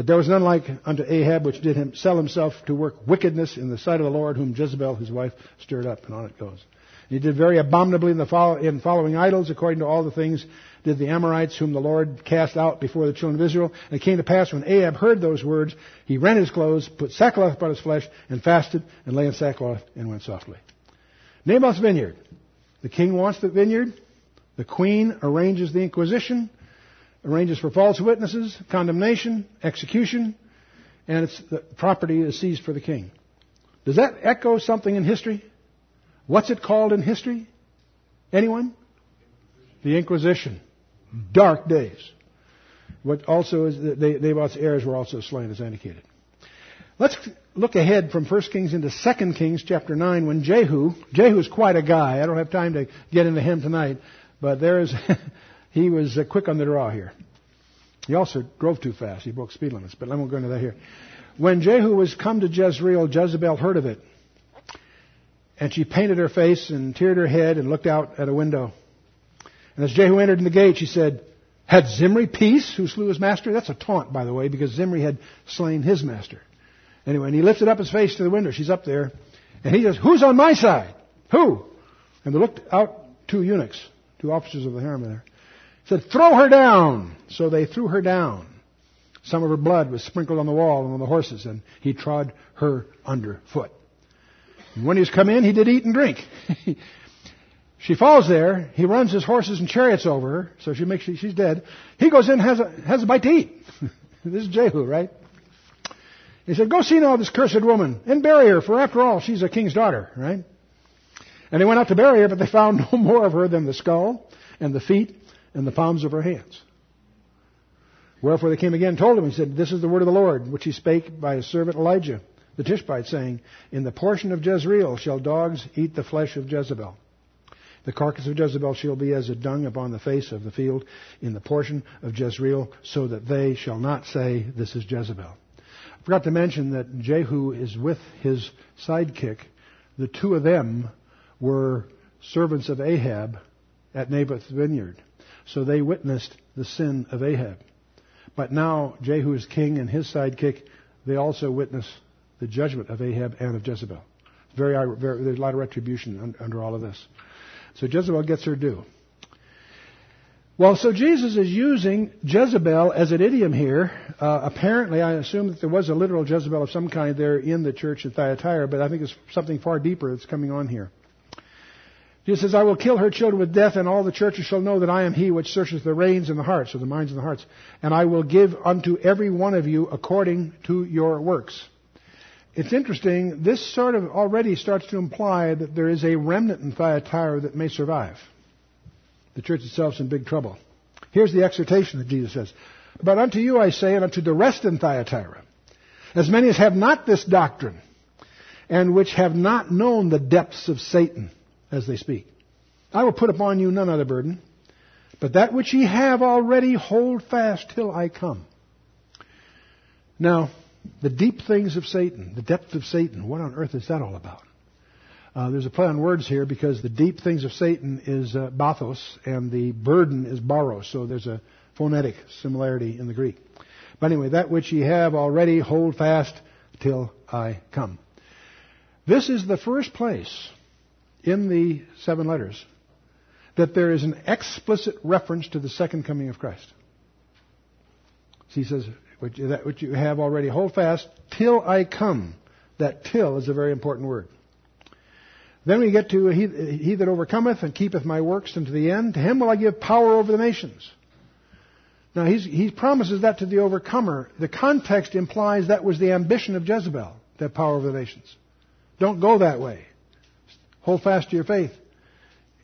But there was none like unto Ahab, which did him sell himself to work wickedness in the sight of the Lord, whom Jezebel his wife stirred up. And on it goes. He did very abominably in, the follow, in following idols, according to all the things did the Amorites, whom the Lord cast out before the children of Israel. And it came to pass when Ahab heard those words, he rent his clothes, put sackcloth upon his flesh, and fasted, and lay in sackcloth, and went softly. Naboth's vineyard. The king wants the vineyard. The queen arranges the inquisition arranges for false witnesses, condemnation, execution, and the property is seized for the king. Does that echo something in history? What's it called in history? Anyone? the Inquisition, dark days. What also is that they, Naboth's heirs were also slain, as indicated. Let's look ahead from 1 Kings into 2 Kings chapter 9 when Jehu, Jehu's quite a guy. I don't have time to get into him tonight, but there is, he was uh, quick on the draw here. He also drove too fast. He broke speed limits, but I won't go into that here. When Jehu was come to Jezreel, Jezebel heard of it. And she painted her face and teared her head and looked out at a window. And as Jehu entered in the gate, she said, Had Zimri peace who slew his master? That's a taunt, by the way, because Zimri had slain his master. Anyway, and he lifted up his face to the window. She's up there. And he says, Who's on my side? Who? And they looked out two eunuchs, two officers of the harem there. Said, Throw her down. So they threw her down. Some of her blood was sprinkled on the wall and on the horses, and he trod her underfoot. And when he's come in, he did eat and drink. she falls there. He runs his horses and chariots over her, so she makes she's dead. He goes in, has a has a bite to eat. this is Jehu, right? He said, Go see now this cursed woman and bury her, for after all, she's a king's daughter, right? And they went out to bury her, but they found no more of her than the skull and the feet and the palms of her hands. Wherefore they came again and told him, he said, This is the word of the Lord, which he spake by his servant Elijah, the Tishbite, saying, In the portion of Jezreel shall dogs eat the flesh of Jezebel. The carcass of Jezebel shall be as a dung upon the face of the field in the portion of Jezreel, so that they shall not say, This is Jezebel. I forgot to mention that Jehu is with his sidekick. The two of them were servants of Ahab at Naboth's vineyard. So they witnessed the sin of Ahab. But now Jehu is king and his sidekick, they also witness the judgment of Ahab and of Jezebel. Very, very, there's a lot of retribution under all of this. So Jezebel gets her due. Well, so Jesus is using Jezebel as an idiom here. Uh, apparently, I assume that there was a literal Jezebel of some kind there in the church at Thyatira, but I think it's something far deeper that's coming on here. Jesus says, I will kill her children with death, and all the churches shall know that I am he which searches the reins and the hearts, or the minds and the hearts. And I will give unto every one of you according to your works. It's interesting, this sort of already starts to imply that there is a remnant in Thyatira that may survive the church itself is in big trouble. Here's the exhortation that Jesus says. But unto you I say, and unto the rest in Thyatira, as many as have not this doctrine, and which have not known the depths of Satan, as they speak, I will put upon you none other burden, but that which ye have already hold fast till I come. Now, the deep things of Satan, the depth of Satan, what on earth is that all about? Uh, there's a play on words here because the deep things of Satan is uh, bathos and the burden is baros. So there's a phonetic similarity in the Greek. But anyway, that which ye have already hold fast till I come. This is the first place in the seven letters that there is an explicit reference to the second coming of Christ. He says, that which you have already hold fast till I come. That till is a very important word. Then we get to he, he that overcometh and keepeth my works unto the end. To him will I give power over the nations. Now he promises that to the overcomer. The context implies that was the ambition of Jezebel, that power over the nations. Don't go that way. Hold fast to your faith.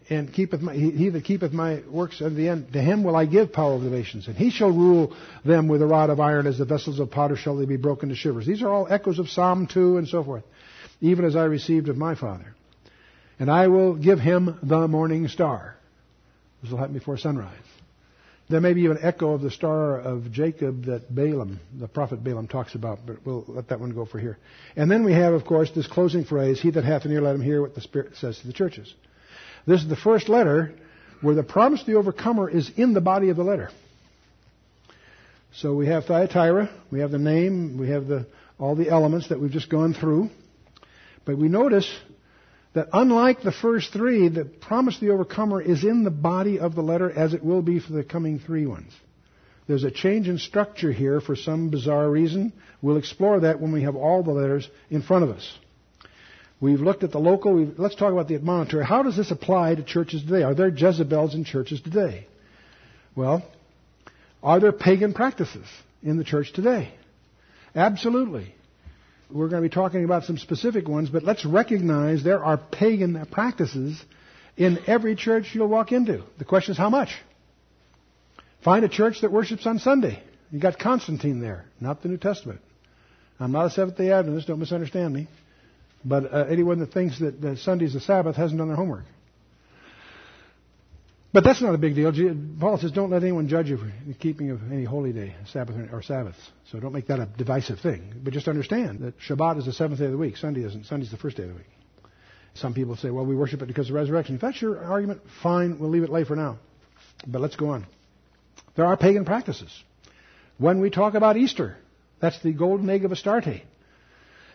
And keepeth my, he that keepeth my works unto the end, to him will I give power over the nations. And he shall rule them with a rod of iron, as the vessels of potter shall they be broken to shivers. These are all echoes of Psalm 2 and so forth. Even as I received of my Father and I will give him the morning star. This will happen before sunrise. There may be an echo of the star of Jacob that Balaam, the prophet Balaam, talks about, but we'll let that one go for here. And then we have, of course, this closing phrase, He that hath an ear, let him hear what the Spirit says to the churches. This is the first letter where the promise of the overcomer is in the body of the letter. So we have Thyatira, we have the name, we have the, all the elements that we've just gone through. But we notice that unlike the first three, the promise of the overcomer is in the body of the letter as it will be for the coming three ones. There's a change in structure here for some bizarre reason. We'll explore that when we have all the letters in front of us. We've looked at the local. let's talk about the admonitory. How does this apply to churches today? Are there Jezebels in churches today? Well, are there pagan practices in the church today? Absolutely. We're going to be talking about some specific ones, but let's recognize there are pagan practices in every church you'll walk into. The question is how much? Find a church that worships on Sunday. You got Constantine there, not the New Testament. I'm not a Seventh day Adventist, don't misunderstand me. But uh, anyone that thinks that, that Sunday's the Sabbath hasn't done their homework. But that's not a big deal. Paul says, don't let anyone judge you for the keeping of any holy day, Sabbath or Sabbaths. So don't make that a divisive thing. But just understand that Shabbat is the seventh day of the week. Sunday isn't. Sunday's the first day of the week. Some people say, well, we worship it because of resurrection. If that's your argument, fine. We'll leave it lay for now. But let's go on. There are pagan practices. When we talk about Easter, that's the golden egg of Astarte.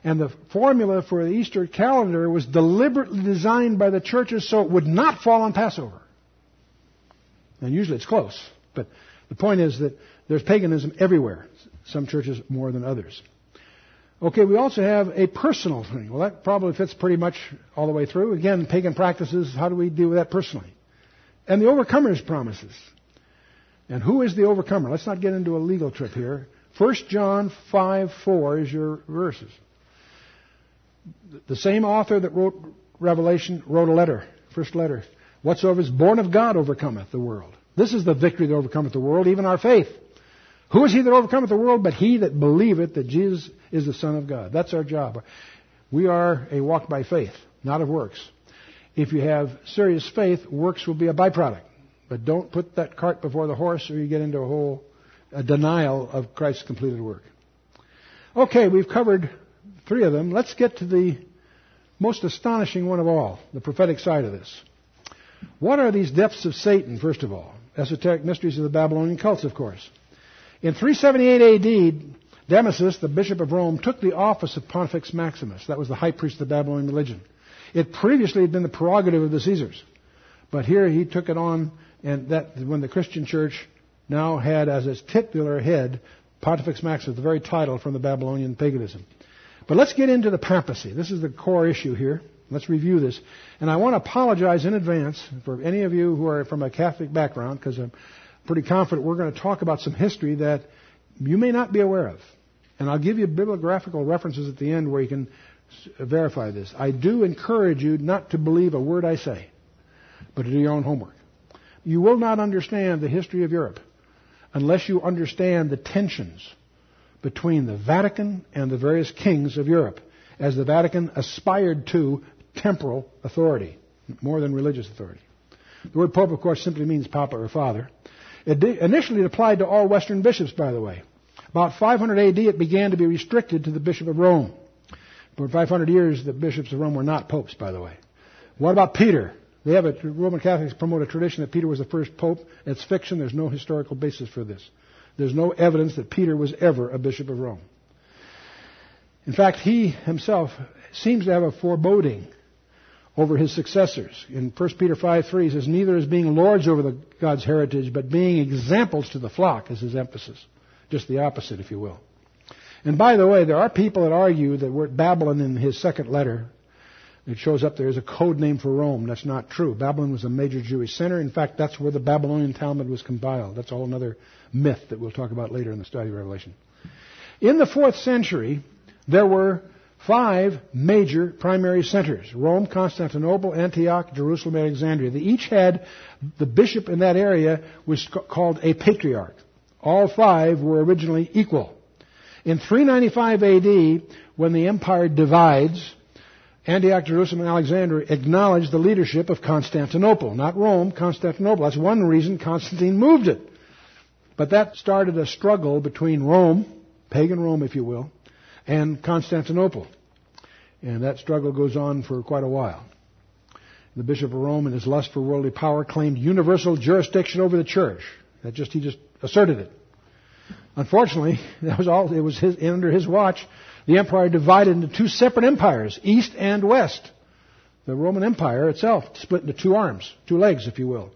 And the formula for the Easter calendar was deliberately designed by the churches so it would not fall on Passover. And usually it's close. But the point is that there's paganism everywhere. Some churches more than others. Okay, we also have a personal thing. Well, that probably fits pretty much all the way through. Again, pagan practices, how do we deal with that personally? And the overcomer's promises. And who is the overcomer? Let's not get into a legal trip here. 1 John 5 4 is your verses. The same author that wrote Revelation wrote a letter, first letter. Whatsoever is born of God overcometh the world. This is the victory that overcometh the world, even our faith. Who is he that overcometh the world but he that believeth that Jesus is the Son of God? That's our job. We are a walk by faith, not of works. If you have serious faith, works will be a byproduct. But don't put that cart before the horse or you get into a whole a denial of Christ's completed work. Okay, we've covered three of them. Let's get to the most astonishing one of all, the prophetic side of this. What are these depths of Satan, first of all? Esoteric mysteries of the Babylonian cults, of course. In 378 AD, Damasus, the Bishop of Rome, took the office of Pontifex Maximus. That was the high priest of the Babylonian religion. It previously had been the prerogative of the Caesars. But here he took it on, and that when the Christian church now had as its titular head Pontifex Maximus, the very title from the Babylonian paganism. But let's get into the papacy. This is the core issue here. Let's review this. And I want to apologize in advance for any of you who are from a Catholic background, because I'm pretty confident we're going to talk about some history that you may not be aware of. And I'll give you bibliographical references at the end where you can verify this. I do encourage you not to believe a word I say, but to do your own homework. You will not understand the history of Europe unless you understand the tensions between the Vatican and the various kings of Europe as the Vatican aspired to temporal authority, more than religious authority. The word pope, of course, simply means papa or father. It initially it applied to all Western bishops, by the way. About 500 AD, it began to be restricted to the Bishop of Rome. For 500 years, the bishops of Rome were not popes, by the way. What about Peter? They have a, Roman Catholics promote a tradition that Peter was the first pope. It's fiction. There's no historical basis for this. There's no evidence that Peter was ever a bishop of Rome. In fact, he himself seems to have a foreboding over his successors. In 1 Peter 5 3, he says, Neither as being lords over the, God's heritage, but being examples to the flock is his emphasis. Just the opposite, if you will. And by the way, there are people that argue that word Babylon in his second letter, it shows up there as a code name for Rome. That's not true. Babylon was a major Jewish center. In fact, that's where the Babylonian Talmud was compiled. That's all another myth that we'll talk about later in the study of Revelation. In the fourth century, there were five major primary centers Rome, Constantinople, Antioch, Jerusalem, and Alexandria. They each had the bishop in that area was called a patriarch. All five were originally equal. In 395 AD, when the empire divides, Antioch, Jerusalem, and Alexandria acknowledged the leadership of Constantinople, not Rome, Constantinople. That's one reason Constantine moved it. But that started a struggle between Rome, pagan Rome, if you will, and Constantinople. And that struggle goes on for quite a while. The Bishop of Rome, in his lust for worldly power, claimed universal jurisdiction over the church. That just he just asserted it. Unfortunately, that was all. It was his, under his watch. The empire divided into two separate empires, east and west. The Roman Empire itself split into two arms, two legs, if you will.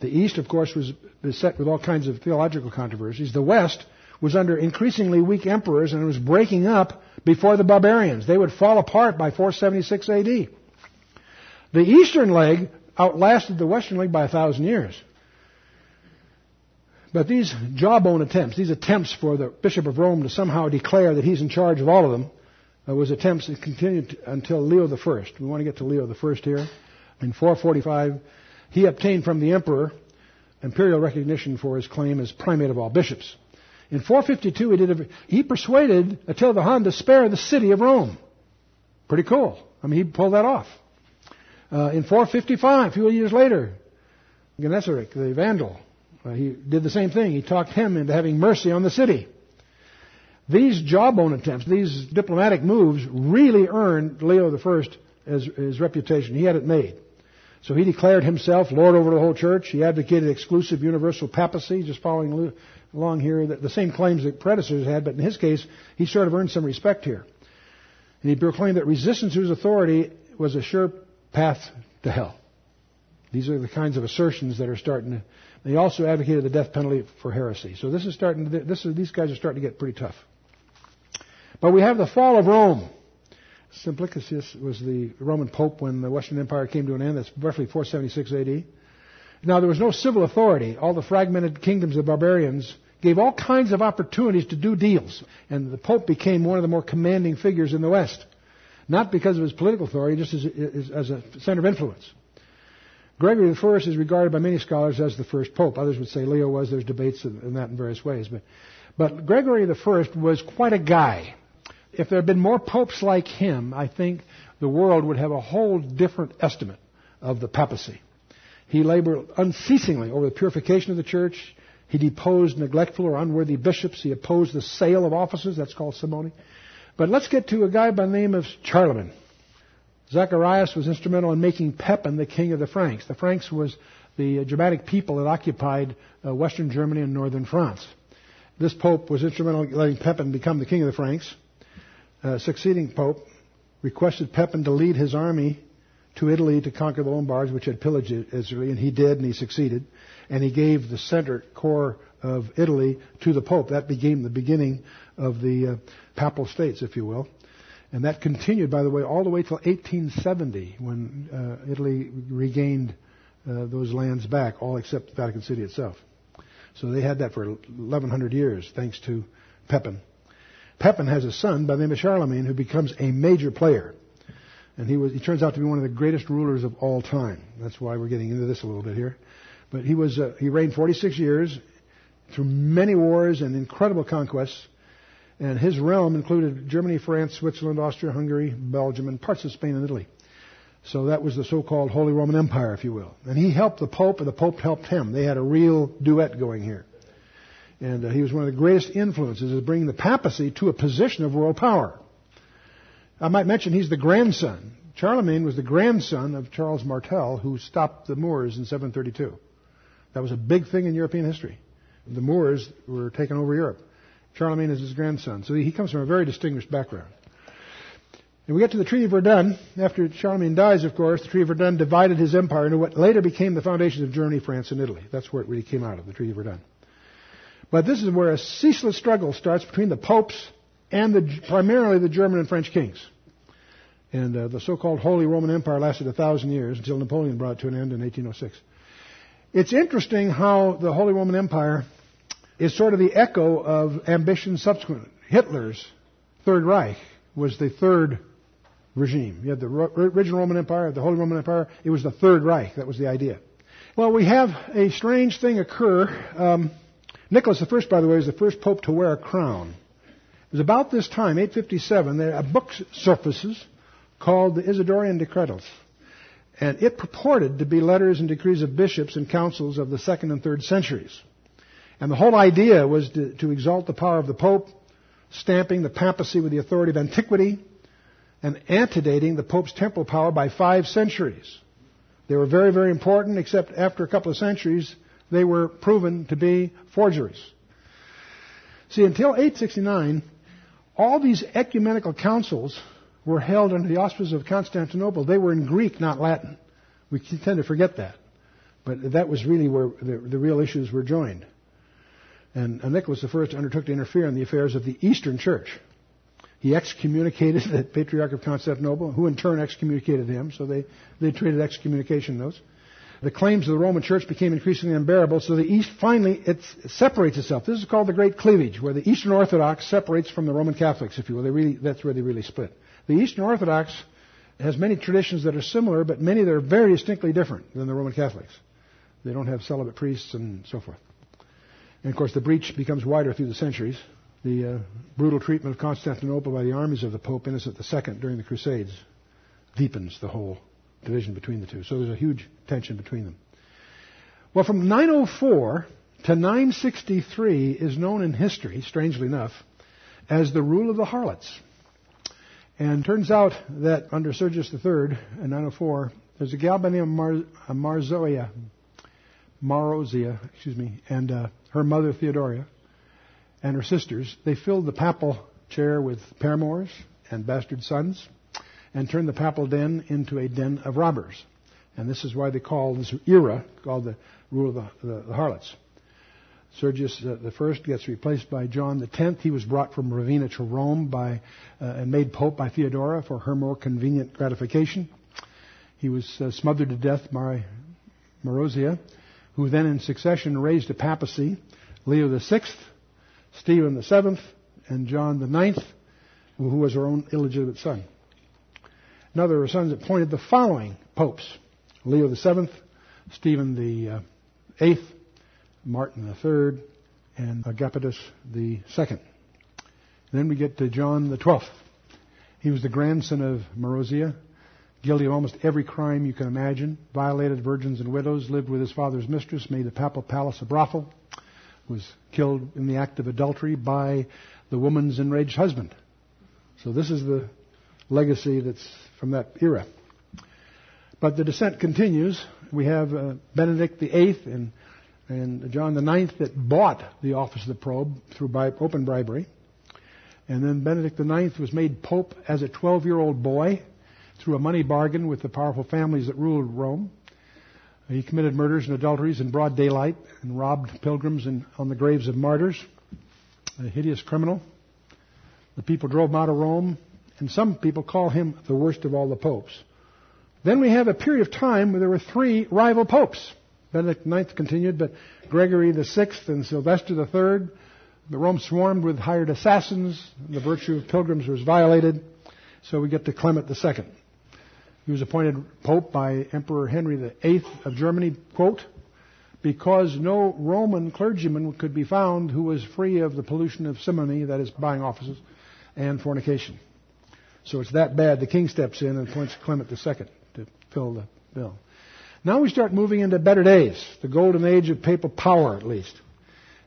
The east, of course, was beset with all kinds of theological controversies. The west was under increasingly weak emperors and it was breaking up before the barbarians. They would fall apart by 476 AD. The eastern leg outlasted the western leg by a thousand years. But these jawbone attempts, these attempts for the Bishop of Rome to somehow declare that he's in charge of all of them, uh, was attempts that continued until Leo I. We want to get to Leo I here. In 445, he obtained from the emperor imperial recognition for his claim as primate of all bishops. In 452, he, did a, he persuaded Attila the Hun to spare the city of Rome. Pretty cool. I mean, he pulled that off. Uh, in 455, a few years later, Genseric, the Vandal, uh, he did the same thing. He talked him into having mercy on the city. These jawbone attempts, these diplomatic moves, really earned Leo I his, his reputation. He had it made. So he declared himself Lord over the whole church. He advocated exclusive universal papacy, just following along here, the same claims that predecessors had, but in his case, he sort of earned some respect here. And he proclaimed that resistance to his authority was a sure path to hell. These are the kinds of assertions that are starting to. They also advocated the death penalty for heresy. So this is starting. To, this is, these guys are starting to get pretty tough. But we have the fall of Rome. Simplicius was the Roman Pope when the Western Empire came to an end. That's roughly 476 AD. Now, there was no civil authority. All the fragmented kingdoms of barbarians gave all kinds of opportunities to do deals. And the Pope became one of the more commanding figures in the West. Not because of his political authority, just as, as a center of influence. Gregory I is regarded by many scholars as the first Pope. Others would say Leo was. There's debates in that in various ways. But, but Gregory I was quite a guy if there had been more popes like him, I think the world would have a whole different estimate of the papacy. He labored unceasingly over the purification of the church. He deposed neglectful or unworthy bishops. He opposed the sale of offices. That's called simony. But let's get to a guy by the name of Charlemagne. Zacharias was instrumental in making Pepin the king of the Franks. The Franks was the Germanic people that occupied uh, western Germany and northern France. This pope was instrumental in letting Pepin become the king of the Franks uh, succeeding pope requested Pepin to lead his army to Italy to conquer the Lombards, which had pillaged Italy, and he did, and he succeeded. And he gave the center core of Italy to the Pope. That became the beginning of the uh, Papal States, if you will. And that continued, by the way, all the way till 1870, when uh, Italy regained uh, those lands back, all except Vatican City itself. So they had that for 1100 years, thanks to Pepin. Pepin has a son by the name of Charlemagne who becomes a major player. And he, was, he turns out to be one of the greatest rulers of all time. That's why we're getting into this a little bit here. But he, was, uh, he reigned 46 years through many wars and incredible conquests. And his realm included Germany, France, Switzerland, Austria, Hungary, Belgium, and parts of Spain and Italy. So that was the so-called Holy Roman Empire, if you will. And he helped the Pope, and the Pope helped him. They had a real duet going here. And uh, he was one of the greatest influences in bringing the papacy to a position of world power. I might mention he's the grandson. Charlemagne was the grandson of Charles Martel, who stopped the Moors in 732. That was a big thing in European history. The Moors were taking over Europe. Charlemagne is his grandson. So he comes from a very distinguished background. And we get to the Treaty of Verdun. After Charlemagne dies, of course, the Treaty of Verdun divided his empire into what later became the foundations of Germany, France, and Italy. That's where it really came out of, the Treaty of Verdun. But this is where a ceaseless struggle starts between the popes and the, primarily the German and French kings. And uh, the so-called Holy Roman Empire lasted a thousand years until Napoleon brought it to an end in 1806. It's interesting how the Holy Roman Empire is sort of the echo of ambition subsequent. Hitler's Third Reich was the third regime. You had the original Roman Empire, the Holy Roman Empire. It was the Third Reich. That was the idea. Well, we have a strange thing occur. Um, Nicholas I, by the way, is the first pope to wear a crown. It was about this time, 857, that a book surfaces called the Isidorian Decretals. And it purported to be letters and decrees of bishops and councils of the second and third centuries. And the whole idea was to, to exalt the power of the pope, stamping the papacy with the authority of antiquity, and antedating the pope's temporal power by five centuries. They were very, very important, except after a couple of centuries, they were proven to be forgeries. See, until 869, all these ecumenical councils were held under the auspices of Constantinople. They were in Greek, not Latin. We tend to forget that. But that was really where the, the real issues were joined. And uh, Nicholas I undertook to interfere in the affairs of the Eastern Church. He excommunicated the Patriarch of Constantinople, who in turn excommunicated him, so they, they traded excommunication notes the claims of the Roman Church became increasingly unbearable, so the East finally it separates itself. This is called the Great Cleavage, where the Eastern Orthodox separates from the Roman Catholics, if you will. Really, that's where they really split. The Eastern Orthodox has many traditions that are similar, but many that are very distinctly different than the Roman Catholics. They don't have celibate priests and so forth. And of course, the breach becomes wider through the centuries. The uh, brutal treatment of Constantinople by the armies of the Pope Innocent II during the Crusades deepens the whole division between the two. So there's a huge tension between them. Well, from 904 to 963 is known in history, strangely enough, as the rule of the harlots. And turns out that under Sergius III in 904, there's a gal by the name of Mar- uh, Marzoia, Marozia, excuse me, and uh, her mother Theodora and her sisters. They filled the papal chair with paramours and bastard sons and turned the papal den into a den of robbers. And this is why they call this era called the rule of the, the, the harlots. Sergius uh, the first gets replaced by John the Tenth. He was brought from Ravenna to Rome by uh, and made pope by Theodora for her more convenient gratification. He was uh, smothered to death by Marozia, who then in succession raised a papacy. Leo the Sixth, Stephen the Seventh, and John the Ninth, who was her own illegitimate son. Now there were sons appointed the following popes: Leo the Seventh, Stephen the uh, Eighth, Martin III, and Agapetus II. Then we get to John the Twelfth. He was the grandson of Marozia, guilty of almost every crime you can imagine, violated virgins and widows, lived with his father's mistress, made the papal palace a brothel, was killed in the act of adultery by the woman's enraged husband. So this is the legacy that's from that era. But the descent continues. We have uh, Benedict VIII and and John the Ninth that bought the office of the probe through open bribery. And then Benedict the Ninth was made pope as a 12-year-old boy through a money bargain with the powerful families that ruled Rome. He committed murders and adulteries in broad daylight and robbed pilgrims in, on the graves of martyrs. A hideous criminal. The people drove him out of Rome, and some people call him the worst of all the popes. Then we have a period of time where there were three rival popes. Benedict IX continued, but Gregory VI and Sylvester III, the Rome swarmed with hired assassins. The virtue of pilgrims was violated. So we get to Clement II. He was appointed pope by Emperor Henry VIII of Germany, quote, because no Roman clergyman could be found who was free of the pollution of simony, that is, buying offices, and fornication. So it's that bad. The king steps in and appoints Clement II to fill the bill. Now we start moving into better days, the golden age of papal power, at least.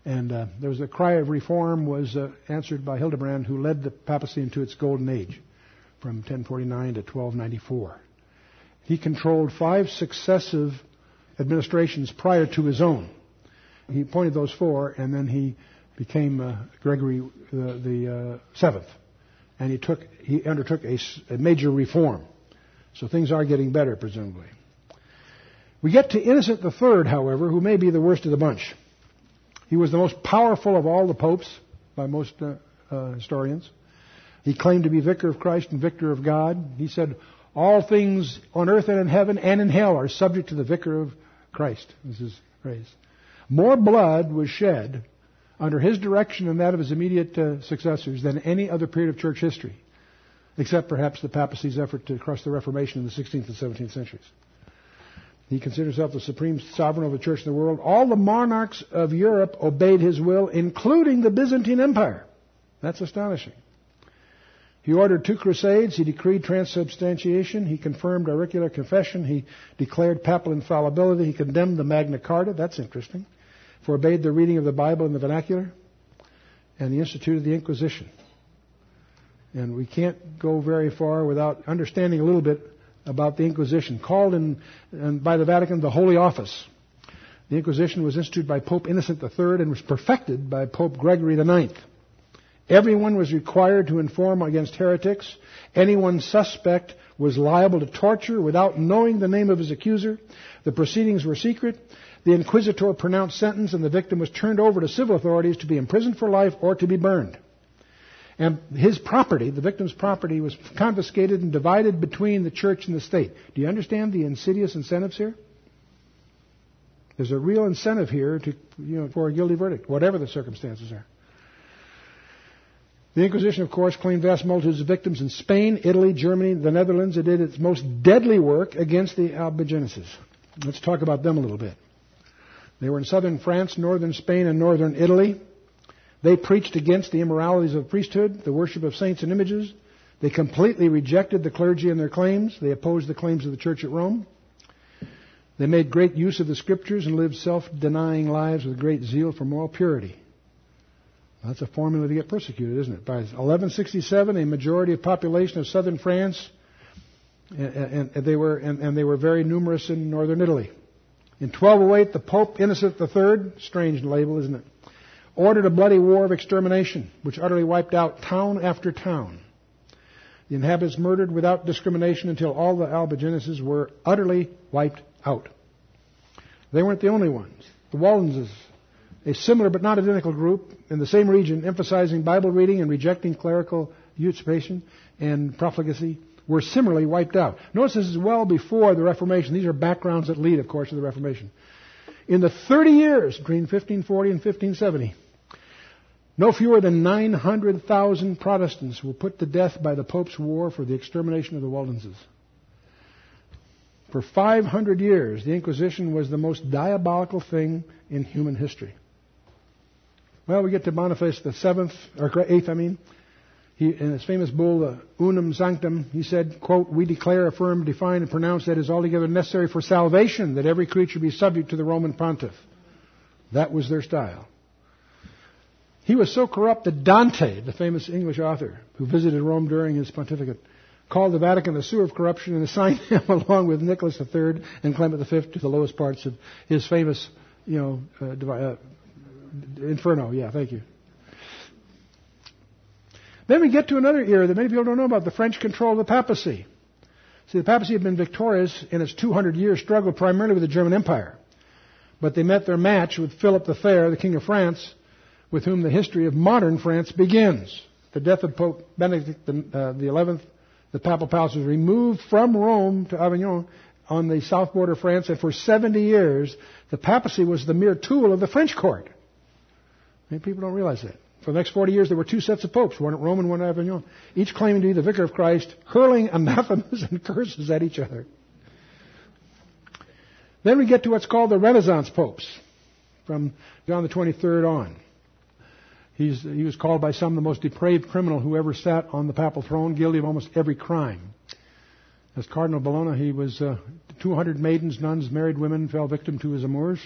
And uh, there was a cry of reform was uh, answered by Hildebrand, who led the papacy into its golden age from 1049 to 1294. He controlled five successive administrations prior to his own. He appointed those four, and then he became uh, Gregory the, the uh, seventh, and he took he undertook a, a major reform. So things are getting better, presumably. We get to Innocent III, however, who may be the worst of the bunch. He was the most powerful of all the popes by most uh, uh, historians. He claimed to be vicar of Christ and victor of God. He said, All things on earth and in heaven and in hell are subject to the vicar of Christ. This is phrase. More blood was shed under his direction and that of his immediate uh, successors than any other period of church history, except perhaps the papacy's effort to crush the Reformation in the 16th and 17th centuries. He considered himself the supreme sovereign of the church in the world. All the monarchs of Europe obeyed his will, including the Byzantine Empire. That's astonishing. He ordered two crusades. He decreed transubstantiation. He confirmed auricular confession. He declared papal infallibility. He condemned the Magna Carta. That's interesting. Forbade the reading of the Bible in the vernacular. And the Institute of the Inquisition. And we can't go very far without understanding a little bit about the Inquisition, called in, in, by the Vatican the Holy Office. The Inquisition was instituted by Pope Innocent III and was perfected by Pope Gregory IX. Everyone was required to inform against heretics. Anyone suspect was liable to torture without knowing the name of his accuser. The proceedings were secret. The inquisitor pronounced sentence and the victim was turned over to civil authorities to be imprisoned for life or to be burned. And his property, the victim's property, was confiscated and divided between the church and the state. Do you understand the insidious incentives here? There's a real incentive here to, you know, for a guilty verdict, whatever the circumstances are. The Inquisition, of course, claimed vast multitudes of victims in Spain, Italy, Germany, the Netherlands. It did its most deadly work against the Albigenses. Let's talk about them a little bit. They were in southern France, northern Spain, and northern Italy. They preached against the immoralities of priesthood, the worship of saints and images. They completely rejected the clergy and their claims. They opposed the claims of the church at Rome. They made great use of the scriptures and lived self-denying lives with great zeal for moral purity. That's a formula to get persecuted, isn't it? By 1167, a majority of population of southern France, and, and they were and, and, they were very numerous in northern Italy. In 1208, the Pope Innocent III, strange label, isn't it? Ordered a bloody war of extermination, which utterly wiped out town after town. The inhabitants murdered without discrimination until all the Albigenses were utterly wiped out. They weren't the only ones. The Waldenses a similar but not identical group in the same region emphasizing Bible reading and rejecting clerical usurpation and profligacy were similarly wiped out. Notice this is well before the Reformation. These are backgrounds that lead, of course, to the Reformation. In the 30 years between 1540 and 1570, no fewer than 900,000 Protestants were put to death by the Pope's war for the extermination of the Waldenses. For 500 years, the Inquisition was the most diabolical thing in human history. Well, we get to Boniface the seventh, or eighth, I mean. He, in his famous bull, uh, Unum Sanctum, he said, quote, We declare, affirm, define, and pronounce that it is altogether necessary for salvation that every creature be subject to the Roman pontiff. That was their style. He was so corrupt that Dante, the famous English author who visited Rome during his pontificate, called the Vatican the sewer of corruption and assigned him, along with Nicholas III and Clement V, to the lowest parts of his famous, you know, uh, uh Inferno, yeah, thank you. Then we get to another era that many people don't know about the French control of the papacy. See, the papacy had been victorious in its 200 year struggle primarily with the German Empire. But they met their match with Philip the Fair, the King of France, with whom the history of modern France begins. The death of Pope Benedict the, uh, the 11th, the papal palace was removed from Rome to Avignon on the south border of France, and for 70 years, the papacy was the mere tool of the French court. Many people don't realize that. For the next 40 years, there were two sets of popes, one at Rome and one at Avignon, each claiming to be the vicar of Christ, hurling anathemas and curses at each other. Then we get to what's called the Renaissance popes, from John the 23rd on. He's, he was called by some the most depraved criminal who ever sat on the papal throne, guilty of almost every crime. As Cardinal Bologna, he was uh, 200 maidens, nuns, married women fell victim to his amours.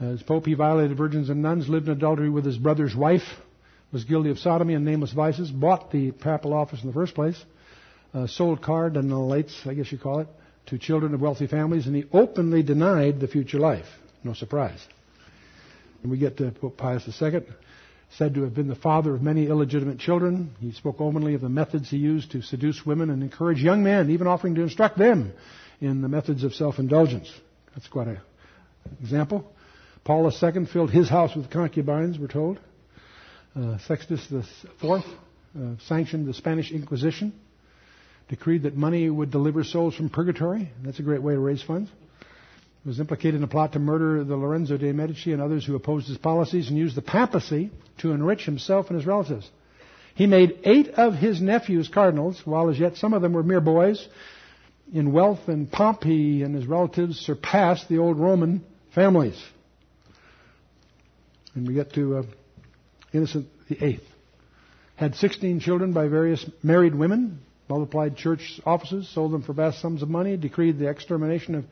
As Pope, he violated virgins and nuns, lived in adultery with his brother's wife, was guilty of sodomy and nameless vices, bought the papal office in the first place, uh, sold lights—I guess you call it, to children of wealthy families, and he openly denied the future life. No surprise. And we get to Pope Pius II, said to have been the father of many illegitimate children. He spoke openly of the methods he used to seduce women and encourage young men, even offering to instruct them in the methods of self-indulgence. That's quite an example. Paul II filled his house with concubines, we're told. Uh, Sixtus IV uh, sanctioned the Spanish Inquisition, decreed that money would deliver souls from purgatory. That's a great way to raise funds. He was implicated in a plot to murder the Lorenzo de' Medici and others who opposed his policies and used the papacy to enrich himself and his relatives. He made eight of his nephews cardinals, while as yet some of them were mere boys. In wealth and pomp, he and his relatives surpassed the old Roman families. And we get to uh, Innocent VIII. Had 16 children by various married women, multiplied church offices, sold them for vast sums of money, decreed the extermination of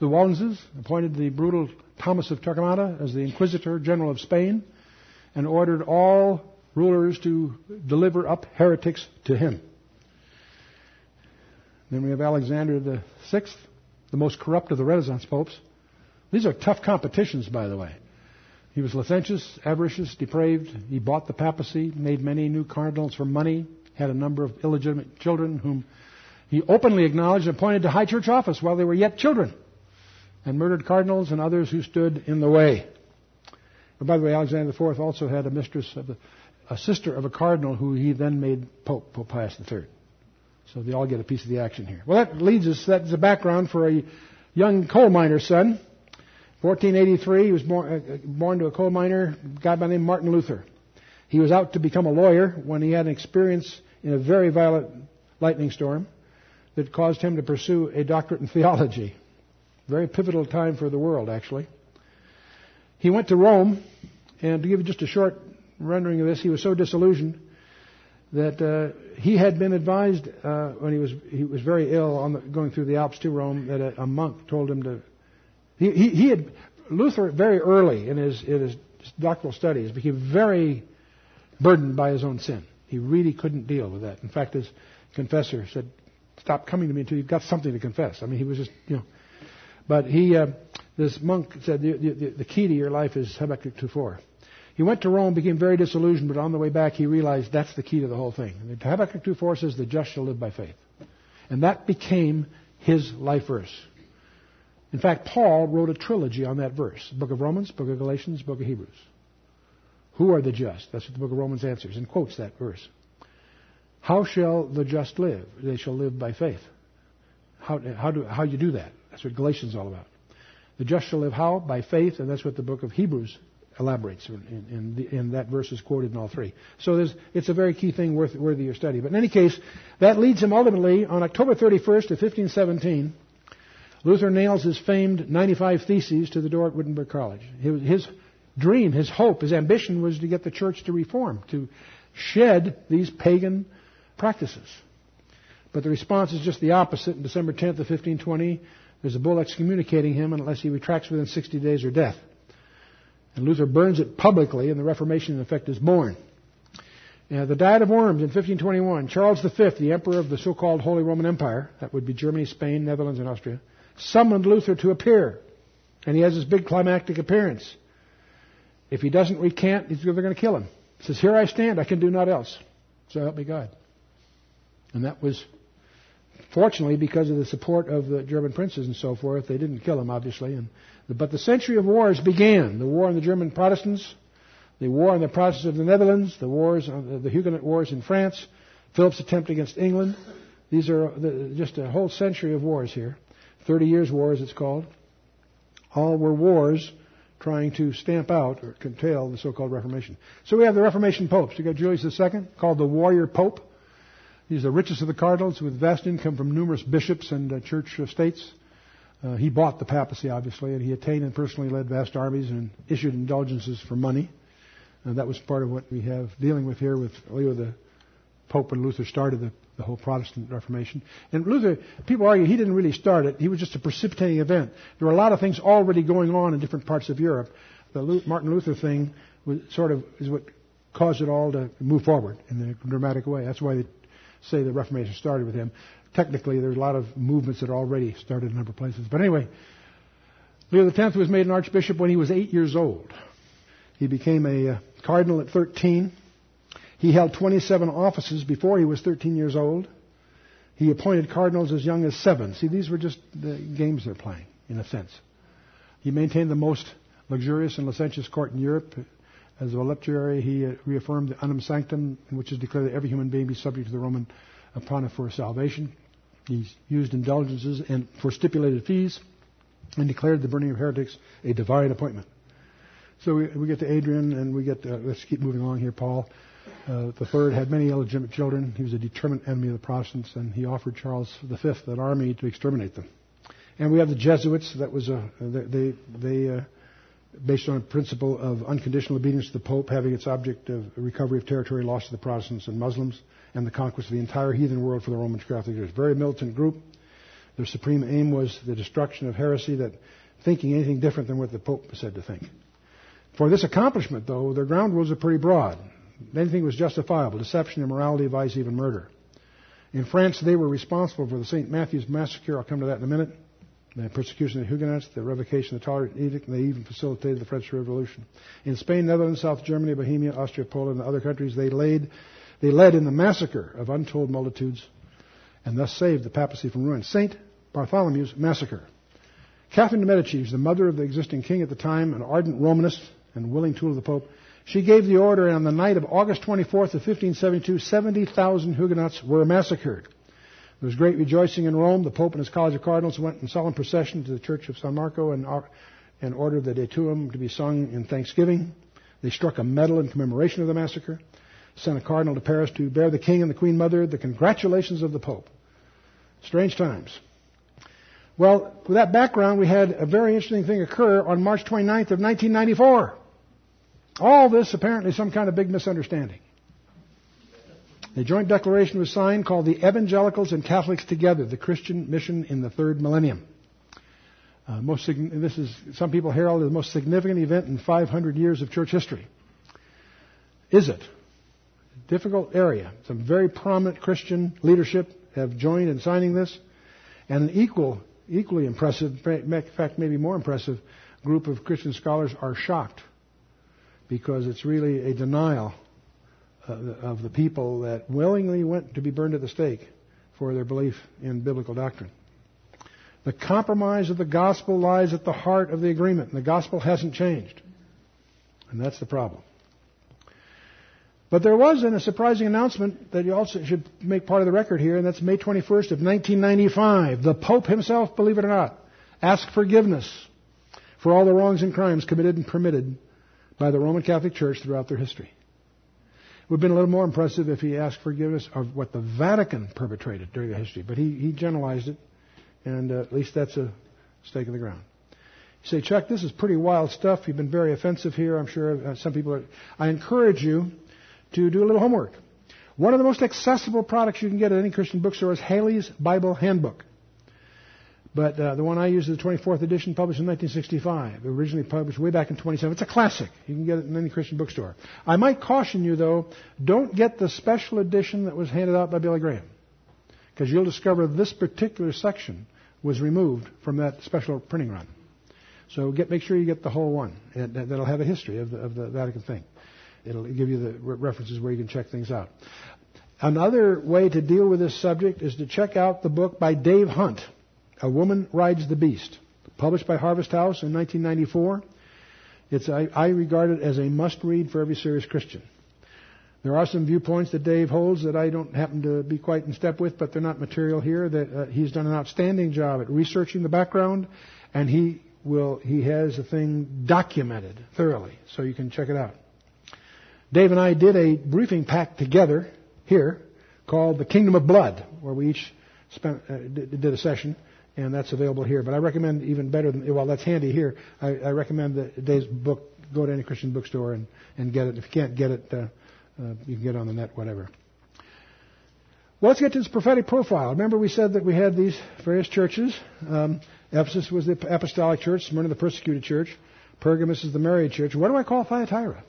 the Waldenses, appointed the brutal Thomas of Torquemada as the Inquisitor General of Spain, and ordered all rulers to deliver up heretics to him. Then we have Alexander the Sixth, the most corrupt of the Renaissance popes. These are tough competitions, by the way. He was licentious, avaricious, depraved. He bought the papacy, made many new cardinals for money, had a number of illegitimate children whom he openly acknowledged and appointed to high church office while they were yet children, and murdered cardinals and others who stood in the way. But by the way, Alexander IV also had a mistress of the, a sister of a cardinal who he then made Pope, Pope Pius III. So they all get a piece of the action here. Well, that leads us, that's the background for a young coal miner's son 1483, he was born, uh, born to a coal miner, a guy by the name of Martin Luther. He He was out to become a lawyer when he had an experience in a very violent lightning storm that caused him to pursue a doctorate in theology. Very pivotal time for the world, actually. He went to Rome, and to give you just a short rendering of this, he was so disillusioned that uh, he had been advised uh, when he was he was very ill on the, going through the Alps to Rome that a, a monk told him to. He, he, he, had Luther very early in his in his doctoral studies became very burdened by his own sin. He really couldn't deal with that. In fact, his confessor said, "Stop coming to me until you've got something to confess." I mean, he was just you know. But he, uh, this monk said, the, the, the key to your life is Habakkuk 2:4. He went to Rome, became very disillusioned, but on the way back he realized that's the key to the whole thing. And Habakkuk 2.4 says, the just shall live by faith. And that became his life verse. In fact, Paul wrote a trilogy on that verse. Book of Romans, Book of Galatians, Book of Hebrews. Who are the just? That's what the book of Romans answers and quotes that verse. How shall the just live? They shall live by faith. How, how, do, how you do that? That's what Galatians is all about. The just shall live how? By faith, and that's what the book of Hebrews elaborates, and, and, that verse is quoted in all three. So it's a very key thing worth, worthy of your study. But in any case, that leads him ultimately on October 31st of 1517. Luther nails his famed 95 Theses to the door at Wittenberg College. His, dream, his hope, his ambition was to get the church to reform, to shed these pagan practices. But the response is just the opposite. In December 10th of 1520, there's a bull excommunicating him unless he retracts within 60 days or death. And Luther burns it publicly, and the Reformation, in effect, is born. Now, the Diet of Worms in 1521, Charles V, the emperor of the so-called Holy Roman Empire, that would be Germany, Spain, Netherlands, and Austria, summoned Luther to appear. And he has this big climactic appearance. If he doesn't recant, they're going to kill him. He says, Here I stand, I can do naught else. So help me God. And that was, fortunately, because of the support of the German princes and so forth, they didn't kill him, obviously. And but the century of wars began. The war on the German Protestants, the war on the Protestants of the Netherlands, the wars, on the Huguenot wars in France, Philip's attempt against England. These are just a whole century of wars here. 30 years wars, it's called. All were wars trying to stamp out or curtail the so-called Reformation. So we have the Reformation popes. You got Julius II, called the warrior pope. He's the richest of the cardinals with vast income from numerous bishops and uh, church estates. Uh, he bought the papacy, obviously, and he attained and personally led vast armies and issued indulgences for money. And that was part of what we have dealing with here with Leo the Pope when Luther started the, the whole Protestant Reformation. And Luther, people argue he didn't really start it. He was just a precipitating event. There were a lot of things already going on in different parts of Europe. The Martin Luther thing was sort of is what caused it all to move forward in a dramatic way. That's why they say the Reformation started with him technically, there's a lot of movements that already started in a number of places. But anyway, Leo X was made an archbishop when he was eight years old. He became a uh, cardinal at 13. He held 27 offices before he was 13 years old. He appointed cardinals as young as seven. See, these were just the games they're playing, in a sense. He maintained the most luxurious and licentious court in Europe. As a voluptuary, he uh, reaffirmed the unum sanctum, which is declared that every human being be subject to the Roman pontiff for salvation. He used indulgences and for stipulated fees and declared the burning of heretics a divine appointment. So we, we get to Adrian and we get to, let's keep moving along here. Paul uh, the third had many illegitimate children. He was a determined enemy of the Protestants, and he offered Charles V an army to exterminate them. And we have the Jesuits. That was a they they uh, based on a principle of unconditional obedience to the Pope, having its object of recovery of territory lost to the Protestants and Muslims and the conquest of the entire heathen world for the Roman Catholic Church. Very militant group. Their supreme aim was the destruction of heresy, that thinking anything different than what the Pope said to think. For this accomplishment, though, their ground rules are pretty broad. Anything was justifiable deception, immorality, vice, even murder. In France, they were responsible for the St. Matthew's massacre. I'll come to that in a minute. The persecution of the Huguenots, the revocation of the Tolerant Edict, and they even facilitated the French Revolution. In Spain, Netherlands, South Germany, Bohemia, Austria, Poland, and other countries, they laid they led in the massacre of untold multitudes and thus saved the papacy from ruin. St. Bartholomew's Massacre. Catherine de' Medici, the mother of the existing king at the time, an ardent Romanist and willing tool of the Pope, she gave the order, and on the night of August 24th of 1572, 70,000 Huguenots were massacred. There was great rejoicing in Rome. The Pope and his College of Cardinals went in solemn procession to the Church of San Marco and, and ordered the Te Deum to be sung in thanksgiving. They struck a medal in commemoration of the massacre, sent a cardinal to Paris to bear the king and the queen mother the congratulations of the pope. Strange times. Well, with that background, we had a very interesting thing occur on March 29th of 1994. All this apparently some kind of big misunderstanding. A joint declaration was signed called the Evangelicals and Catholics Together, the Christian Mission in the Third Millennium. Uh, most, this is, some people herald the most significant event in 500 years of church history. Is it? Difficult area. Some very prominent Christian leadership have joined in signing this, and an equal, equally impressive, in fact, maybe more impressive, group of Christian scholars are shocked because it's really a denial uh, of the people that willingly went to be burned at the stake for their belief in biblical doctrine. The compromise of the gospel lies at the heart of the agreement, and the gospel hasn't changed. And that's the problem. But there was in a surprising announcement that you also should make part of the record here, and that's May 21st of 1995. The Pope himself, believe it or not, asked forgiveness for all the wrongs and crimes committed and permitted by the Roman Catholic Church throughout their history. It would have been a little more impressive if he asked forgiveness of what the Vatican perpetrated during the history, but he, he generalized it, and uh, at least that's a stake in the ground. You say, Chuck, this is pretty wild stuff. You've been very offensive here. I'm sure uh, some people are. I encourage you to do a little homework. One of the most accessible products you can get at any Christian bookstore is Halley's Bible Handbook. But uh, the one I use is the 24th edition, published in 1965. Originally published way back in 27. It's a classic. You can get it in any Christian bookstore. I might caution you, though, don't get the special edition that was handed out by Billy Graham. Because you'll discover this particular section was removed from that special printing run. So get, make sure you get the whole one. And that'll have a history of the, of the Vatican thing. It'll give you the references where you can check things out. Another way to deal with this subject is to check out the book by Dave Hunt, A Woman Rides the Beast, published by Harvest House in 1994. It's, I, I regard it as a must read for every serious Christian. There are some viewpoints that Dave holds that I don't happen to be quite in step with, but they're not material here. That uh, he's done an outstanding job at researching the background, and he will he has the thing documented thoroughly, so you can check it out. Dave and I did a briefing pack together here called The Kingdom of Blood, where we each spent, uh, did a session, and that's available here. But I recommend even better than, well, that's handy here. I, I recommend that Dave's book, go to any Christian bookstore and, and get it. If you can't get it, uh, uh, you can get it on the net, whatever. Well, let's get to this prophetic profile. Remember, we said that we had these various churches. Um, Ephesus was the apostolic church, Smyrna the persecuted church, Pergamos is the married church. What do I call Thyatira?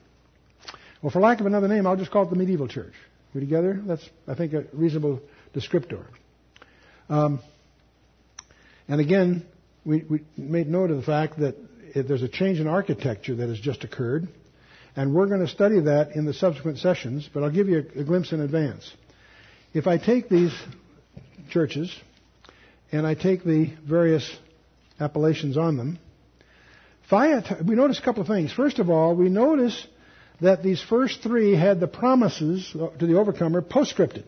Well, for lack of another name, I'll just call it the medieval church. We together? That's, I think, a reasonable descriptor. Um, and again, we, we, made note of the fact that there's a change in architecture that has just occurred, and we're going to study that in the subsequent sessions, but I'll give you a, a glimpse in advance. If I take these churches and I take the various appellations on them, we notice a couple of things. First of all, we notice that these first three had the promises to the overcomer postscripted.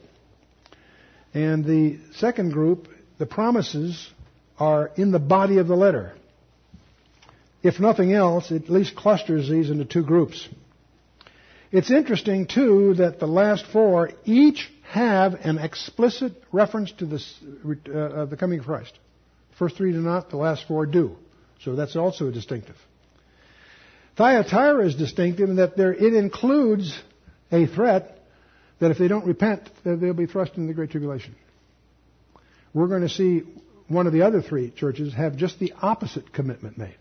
And the second group, the promises are in the body of the letter. If nothing else, it at least clusters these into two groups. It's interesting, too, that the last four each have an explicit reference to this, uh, the coming of Christ. The First three do not, the last four do. So that's also distinctive. Thyatira is distinctive in that there, it includes a threat that if they don't repent, they'll be thrust into the Great Tribulation. We're going to see one of the other three churches have just the opposite commitment made.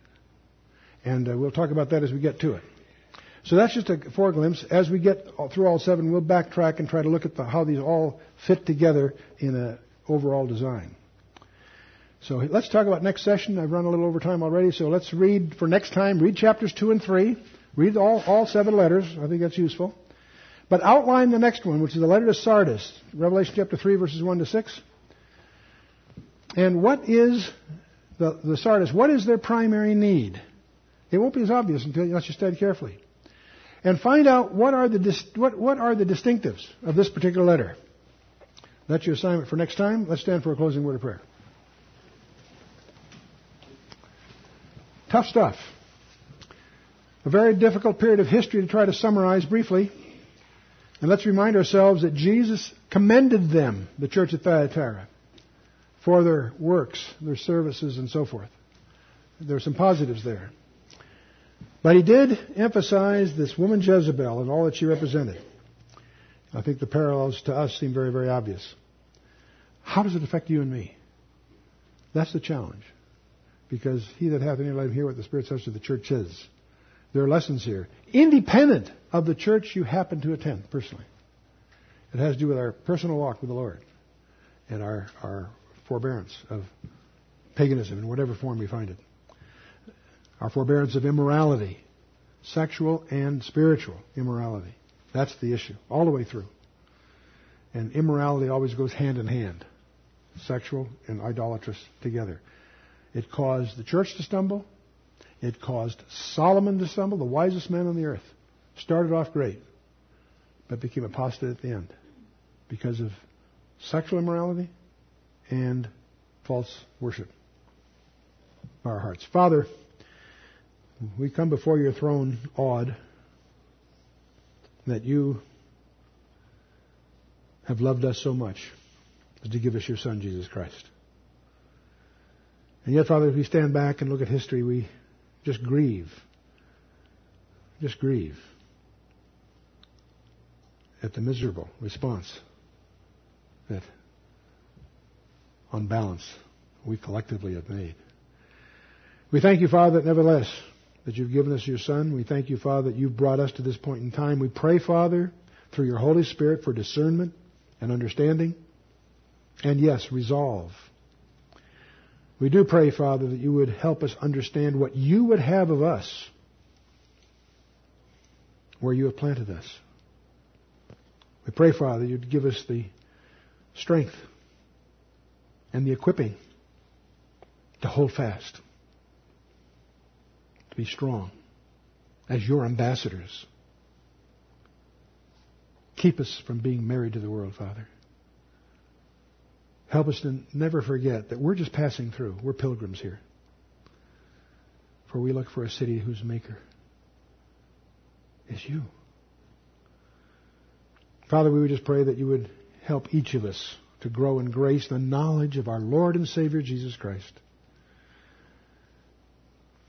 And uh, we'll talk about that as we get to it. So that's just a foreglimpse. As we get through all seven, we'll backtrack and try to look at the, how these all fit together in an overall design. So let's talk about next session. I've run a little over time already, so let's read for next time. Read chapters two and three. Read all, all seven letters. I think that's useful. But outline the next one, which is the letter to Sardis, Revelation chapter three, verses one to six. And what is the, the Sardis? What is their primary need? It won't be as obvious until unless you study carefully. And find out what are the what, what are the distinctives of this particular letter. That's your assignment for next time. Let's stand for a closing word of prayer. Tough stuff. A very difficult period of history to try to summarize briefly. And let's remind ourselves that Jesus commended them, the church at Thyatira, for their works, their services, and so forth. There are some positives there. But he did emphasize this woman Jezebel and all that she represented. I think the parallels to us seem very, very obvious. How does it affect you and me? That's the challenge. Because he that hath any let him hear what the Spirit says to the church is. There are lessons here, independent of the church you happen to attend personally. It has to do with our personal walk with the Lord and our, our forbearance of paganism in whatever form we find it. Our forbearance of immorality, sexual and spiritual immorality. That's the issue, all the way through. And immorality always goes hand in hand sexual and idolatrous together. It caused the church to stumble. It caused Solomon to stumble, the wisest man on the earth. Started off great, but became apostate at the end because of sexual immorality and false worship our hearts. Father, we come before your throne awed that you have loved us so much as to give us your Son, Jesus Christ. And yet, Father, as we stand back and look at history, we just grieve. Just grieve at the miserable response that, on balance, we collectively have made. We thank you, Father, nevertheless, that you've given us your Son. We thank you, Father, that you've brought us to this point in time. We pray, Father, through your Holy Spirit for discernment and understanding. And yes, resolve. We do pray, Father, that you would help us understand what you would have of us where you have planted us. We pray, Father, you'd give us the strength and the equipping to hold fast to be strong as your ambassadors. Keep us from being married to the world, Father. Help us to never forget that we're just passing through. We're pilgrims here. For we look for a city whose maker is you. Father, we would just pray that you would help each of us to grow in grace and knowledge of our Lord and Savior Jesus Christ.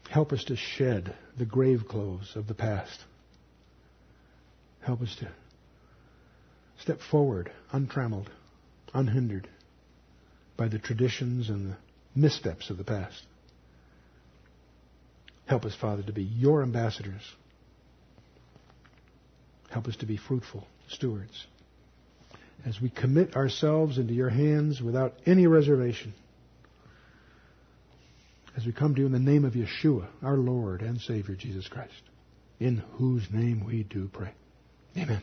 Help us to shed the grave clothes of the past. Help us to step forward untrammeled, unhindered by the traditions and the missteps of the past. Help us, Father, to be your ambassadors. Help us to be fruitful stewards as we commit ourselves into your hands without any reservation as we come to you in the name of Yeshua, our Lord and Savior, Jesus Christ, in whose name we do pray. Amen.